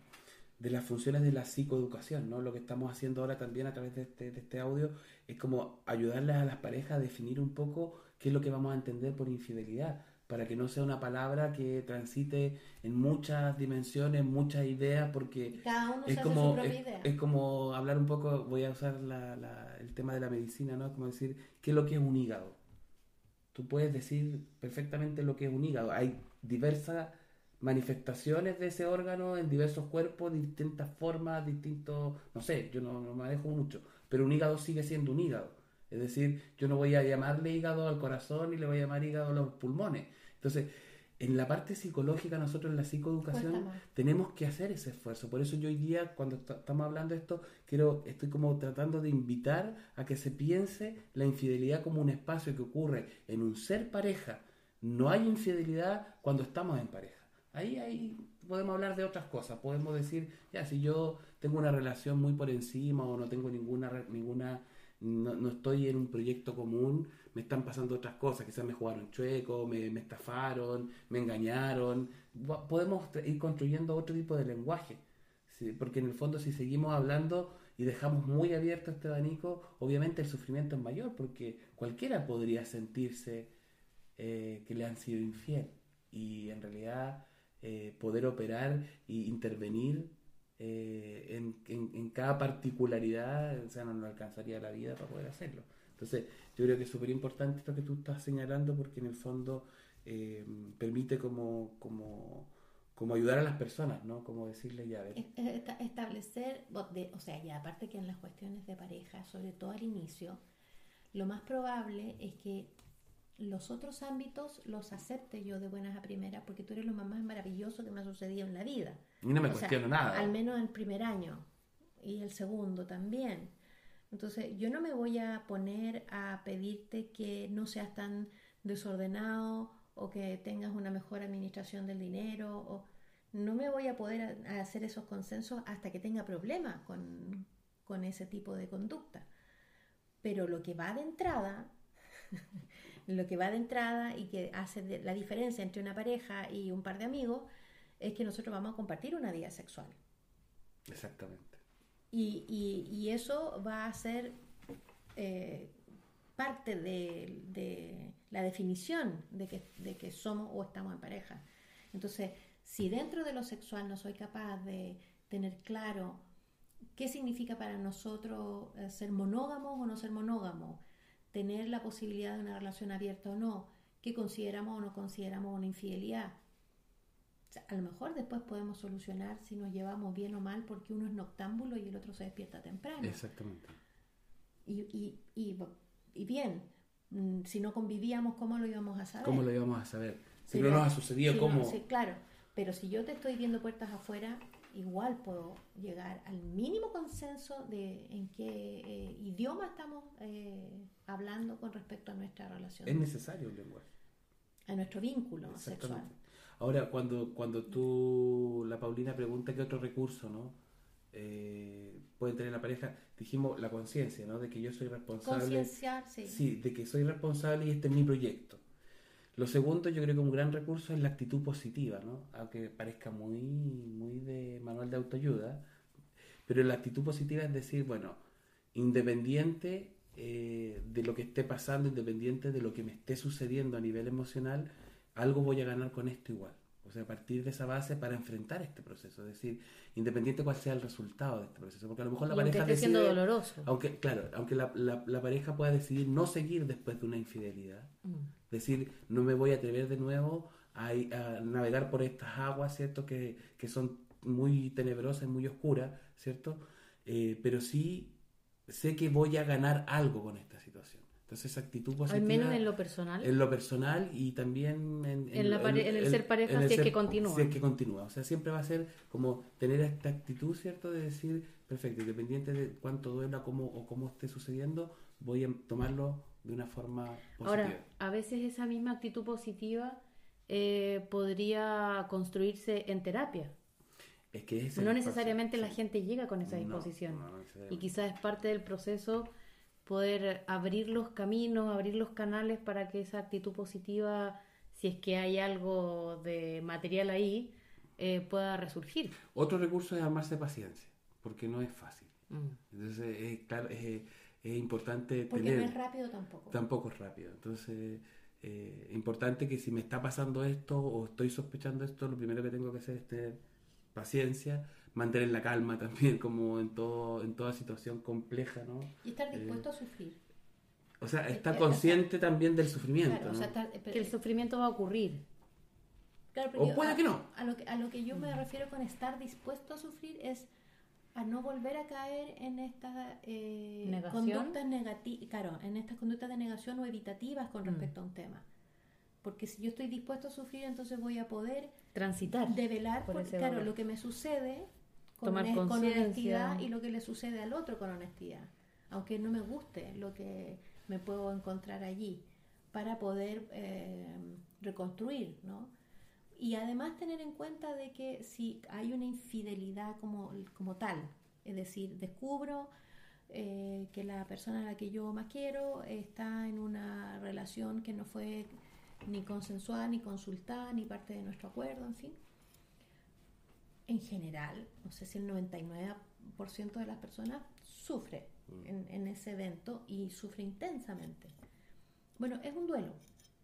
de las funciones de la psicoeducación, ¿no? Lo que estamos haciendo ahora también a través de este, de este audio es como ayudarles a las parejas a definir un poco qué es lo que vamos a entender por infidelidad, para que no sea una palabra que transite en muchas dimensiones, muchas ideas, porque Cada uno es se hace como, su es, idea. es como hablar un poco, voy a usar la- la- el tema de la medicina, ¿no? Como decir, ¿qué es lo que es un hígado? Tú puedes decir perfectamente lo que es un hígado. Hay diversas manifestaciones de ese órgano en diversos cuerpos, distintas formas, distintos, no sé, yo no, no me manejo mucho, pero un hígado sigue siendo un hígado. Es decir, yo no voy a llamarle hígado al corazón y le voy a llamar hígado a los pulmones. Entonces, en la parte psicológica, nosotros en la psicoeducación tenemos que hacer ese esfuerzo. Por eso yo hoy día, cuando est- estamos hablando de esto, quiero, estoy como tratando de invitar a que se piense la infidelidad como un espacio que ocurre en un ser pareja. No hay infidelidad cuando estamos en pareja. Ahí, ahí podemos hablar de otras cosas. Podemos decir, ya, si yo tengo una relación muy por encima o no tengo ninguna, ninguna no, estoy en un proyecto común, me están pasando otras cosas, quizás me jugaron chueco, me, me estafaron, me engañaron. Podemos ir construyendo otro tipo de lenguaje, porque en el fondo si seguimos hablando y dejamos muy abierto este abanico, obviamente el sufrimiento es mayor, porque cualquiera podría sentirse eh, que le han sido infiel y en realidad eh, poder operar e intervenir eh, en, en- en cada particularidad, o sea, no nos alcanzaría la vida para poder hacerlo. Entonces, yo creo que es súper importante esto que tú estás señalando porque en el fondo eh, permite como, como, como ayudar a las personas, ¿no? Como decirle, ya, a ver, Es- es esta- establecer, o sea, ya aparte que en las cuestiones de pareja, sobre todo al inicio, lo más probable es que los otros ámbitos los acepte yo de buenas a primeras, porque tú eres lo más más maravilloso que me ha sucedido en la vida. y no me O sea, cuestiono nada. Al menos el primer año y el segundo también. Entonces, yo no me voy a poner a pedirte que no seas tan desordenado o que tengas una mejor administración del dinero. O... No me voy a poder a hacer esos consensos hasta que tenga problemas con, con ese tipo de conducta. Pero lo que va de entrada, lo que va de entrada y que hace la diferencia entre una pareja y un par de amigos es que nosotros vamos a compartir una vida sexual. Exactamente. Y, y- y eso va a ser eh, parte de, de la definición de que, de que somos o estamos en pareja. Entonces, si dentro de lo sexual no soy capaz de tener claro qué significa para nosotros eh, ser monógamos o no ser monógamos, tener la posibilidad de una relación abierta o no, qué consideramos o no consideramos una infidelidad, o sea, a lo mejor después podemos solucionar si nos llevamos bien o mal porque uno es noctámbulo y el otro se despierta temprano. Exactamente. Y, y, y, y bien, mm, si no convivíamos, ¿cómo lo íbamos a saber? ¿Cómo lo íbamos a saber? Si Pero- no nos ha sucedido, si no- ¿cómo? sí, claro, pero si yo te estoy viendo puertas afuera, igual puedo llegar al mínimo consenso de en qué eh, idioma estamos eh, hablando con respecto a nuestra relación, Es necesario el lenguaje. a nuestro vínculo sexual. Ahora, cuando, cuando tú, la Paulina pregunta qué otro recurso, ¿no? Eh, puede tener la pareja, dijimos la conciencia, ¿no? De que yo soy responsable. Concienciar, sí. Sí, de que soy responsable y este es mi proyecto. Lo segundo, yo creo que un gran recurso es la actitud positiva, ¿no? Aunque parezca muy, muy de manual de autoayuda, pero la actitud positiva es decir, bueno, independiente eh, de lo que esté pasando, independiente de lo que me esté sucediendo a nivel emocional, algo voy a ganar con esto igual. O sea, a partir de esa base para enfrentar este proceso, es decir, independiente cuál sea el resultado de este proceso, porque a lo mejor la Y pareja esté siendo decide- doloroso. aunque, claro, aunque la, la- la pareja pueda decidir no seguir después de una infidelidad, Mm. Decir, no me voy a atrever de nuevo a, navegar por estas aguas, ¿cierto? Que, que son muy tenebrosas, muy oscuras, ¿cierto? Eh, pero sí sé que voy a ganar algo con esta situación. Entonces esa actitud positiva... Al menos en lo personal. En lo personal y también en, En la pare- en el ser pareja, si es que continúa. Si es que continúa. O sea, siempre va a ser como tener esta actitud, ¿cierto? De decir, perfecto, independiente de cuánto duela cómo, o cómo esté sucediendo, voy a tomarlo de una forma positiva. Ahora, a veces esa misma actitud positiva eh, podría construirse en terapia. es que es No necesariamente la gente llega con esa disposición. no, no necesariamente. y quizás es parte del proceso poder abrir los caminos, abrir los canales para que esa actitud positiva, si es que hay algo de material ahí, eh, pueda resurgir. Otro recurso es amarse paciencia, porque no es fácil. Mm. Entonces, es, claro, es, es importante Porque tener... no es rápido tampoco. Tampoco es rápido. Entonces, eh, importante que si me está pasando esto o estoy sospechando esto, lo primero que tengo que hacer es tener paciencia, mantener la calma también, como en todo en toda situación compleja, ¿no? Y estar Eh, dispuesto a sufrir. O sea, Eh, está eh, consciente también del sufrimiento, Claro, o ¿no? sea, estar- pero- Que el sufrimiento va a ocurrir. claro, o porque puede a- que no. A lo que, a lo que yo me refiero con estar dispuesto a sufrir es a no volver a caer en estas eh, conductas negativas, claro, en estas conductas de negación o evitativas con Mm. respecto a un tema. Porque si yo estoy dispuesto a sufrir, entonces voy a poder Transitar. develar, por claro, lo que me sucede con, Tomar honestidad y lo que le sucede al otro con honestidad. Aunque no me guste lo que me puedo encontrar allí, para poder eh, reconstruir, ¿no? Y además tener en cuenta de que si hay una infidelidad como, como tal, es decir, descubro eh, que la persona a la que yo más quiero está en una relación que no fue ni consensuada, ni consultada, ni parte de nuestro acuerdo, en fin. En general, no sé si el 99% de las personas sufre en, en ese evento y sufre intensamente. Bueno, es un duelo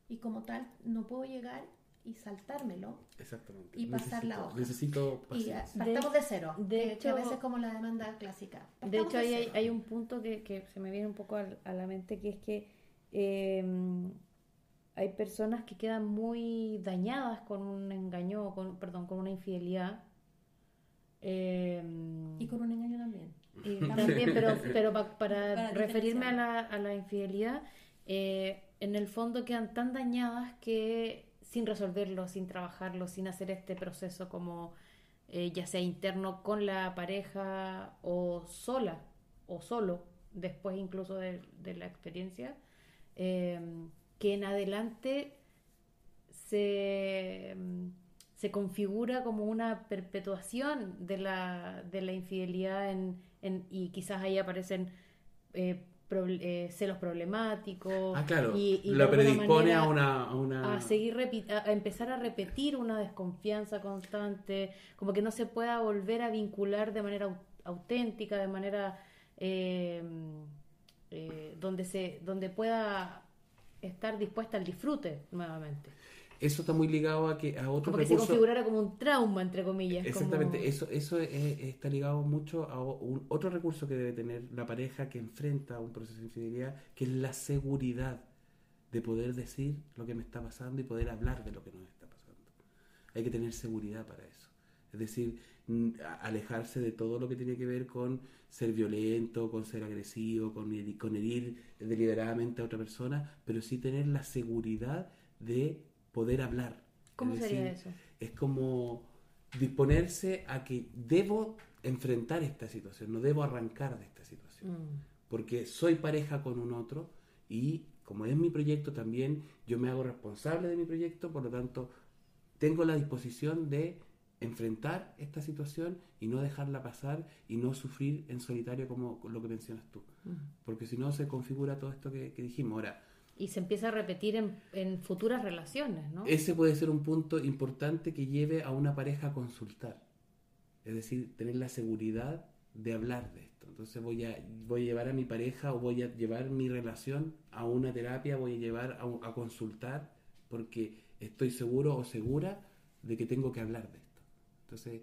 y como tal no puedo llegar y saltármelo Exactamente. y pasar la hoja. Necesito y ah, paciencia. partamos de, cero. de que- que a hecho- veces como la demanda clásica. De hecho, hay, hay un punto que, que se me viene un poco a, la mente, que es que eh, hay personas que quedan muy dañadas con un engaño, con, perdón, con una infidelidad. Eh, Y con un engaño también. y también, pero, pero pa- para, Para referirme a la, diferenciar. a la infidelidad, eh, en el fondo quedan tan dañadas que sin resolverlo, sin trabajarlo, sin hacer este proceso como eh, ya sea interno con la pareja o sola o solo, después incluso de, la experiencia, eh, que en adelante se, se configura como una perpetuación de la, de la infidelidad y quizás ahí aparecen eh, proble- eh, celos problemáticos Ah, claro. y, y alguna predispone a una... A una... a seguir a, empezar a repetir una desconfianza constante, como que no se pueda volver a vincular de manera au- auténtica, de manera eh, eh, donde se donde pueda estar dispuesta al disfrute nuevamente. Eso está muy ligado a que a otro Como que se configurara como un trauma, entre comillas. Exactamente, como- eso, eso es- está ligado mucho a un- otro recurso que debe tener la pareja que enfrenta un proceso de infidelidad, que es la seguridad de poder decir lo que me está pasando y poder hablar de lo que nos está pasando. Hay que tener seguridad para eso. Es decir, alejarse de todo lo que tiene que ver con ser violento, con ser agresivo, con herir, con herir deliberadamente a otra persona, pero sí tener la seguridad de poder hablar. ¿Cómo Es sería decir, eso? es como disponerse a que debo enfrentar esta situación, no debo arrancar de esta situación, Mm. porque soy pareja con un otro y como es mi proyecto también, yo me hago responsable de mi proyecto, por lo tanto, tengo la disposición de enfrentar esta situación y no dejarla pasar y no sufrir en solitario como lo que mencionas tú, Mm. porque si no se configura todo esto que, que dijimos. Ahora, Y se empieza a repetir en, en futuras relaciones, ¿no? Ese puede ser un punto importante que lleve a una pareja a consultar. Es decir, tener la seguridad de hablar de esto. Entonces voy a, voy a llevar a mi pareja o voy a llevar mi relación a una terapia, voy a llevar a, a consultar porque estoy seguro o segura de que tengo que hablar de esto. Entonces,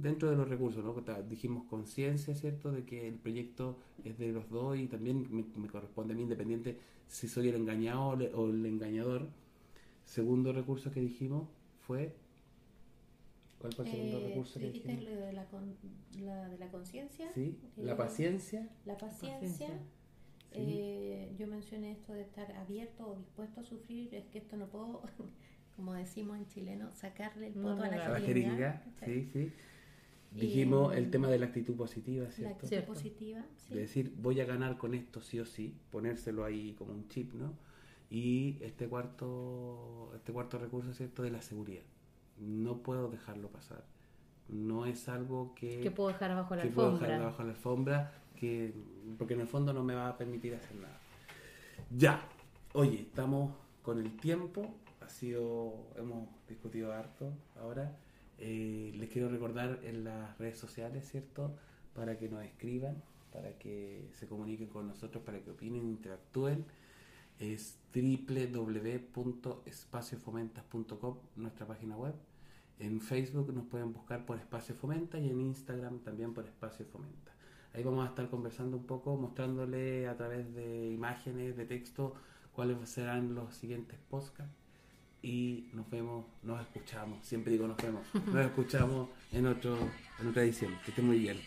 dentro de los recursos, ¿no? Dijimos conciencia, ¿cierto? De que el proyecto es de los dos y también me, me corresponde a mí, independiente si soy el engañado o le- o el engañador. Segundo recurso que dijimos fue... ¿Cuál fue el segundo Eh, recurso que dijimos? lo de la, con- la de la conciencia. Sí, eh, la paciencia. La paciencia. Paciencia. Eh, yo mencioné esto de estar abierto o dispuesto a sufrir, es que esto no puedo, como decimos en chileno, sacarle el poto a no, la A la jeringa. jeringa, sí, sí. Dijimos Y- el tema de la actitud positiva, La ¿cierto? actitud Cierto. positiva, sí. De decir, voy a ganar con esto sí o sí, ponérselo ahí como un chip, ¿no? Y este cuarto, este cuarto recurso, ¿cierto? De la seguridad. No puedo dejarlo pasar. No es algo que, Que puedo dejar abajo la que puedo alfombra. dejar abajo la alfombra, que, porque en el fondo no me va a permitir hacer nada. Ya, oye, estamos con el tiempo, sido, hemos discutido harto ahora. Eh, les quiero recordar en las redes sociales, ¿cierto? Para que nos escriban, para que se comuniquen con nosotros, para que opinen, interactúen. Es www.espaciofomentas.com, nuestra página web. En Facebook nos pueden buscar por Espacio Fomenta y en Instagram también por Espacio Fomenta. Ahí vamos a estar conversando un poco, mostrándole a través de imágenes, de texto, cuáles serán los siguientes podcasts. Y nos vemos, nos escuchamos, siempre digo nos vemos, nos escuchamos en, otro, en otra edición. Que esté muy bien.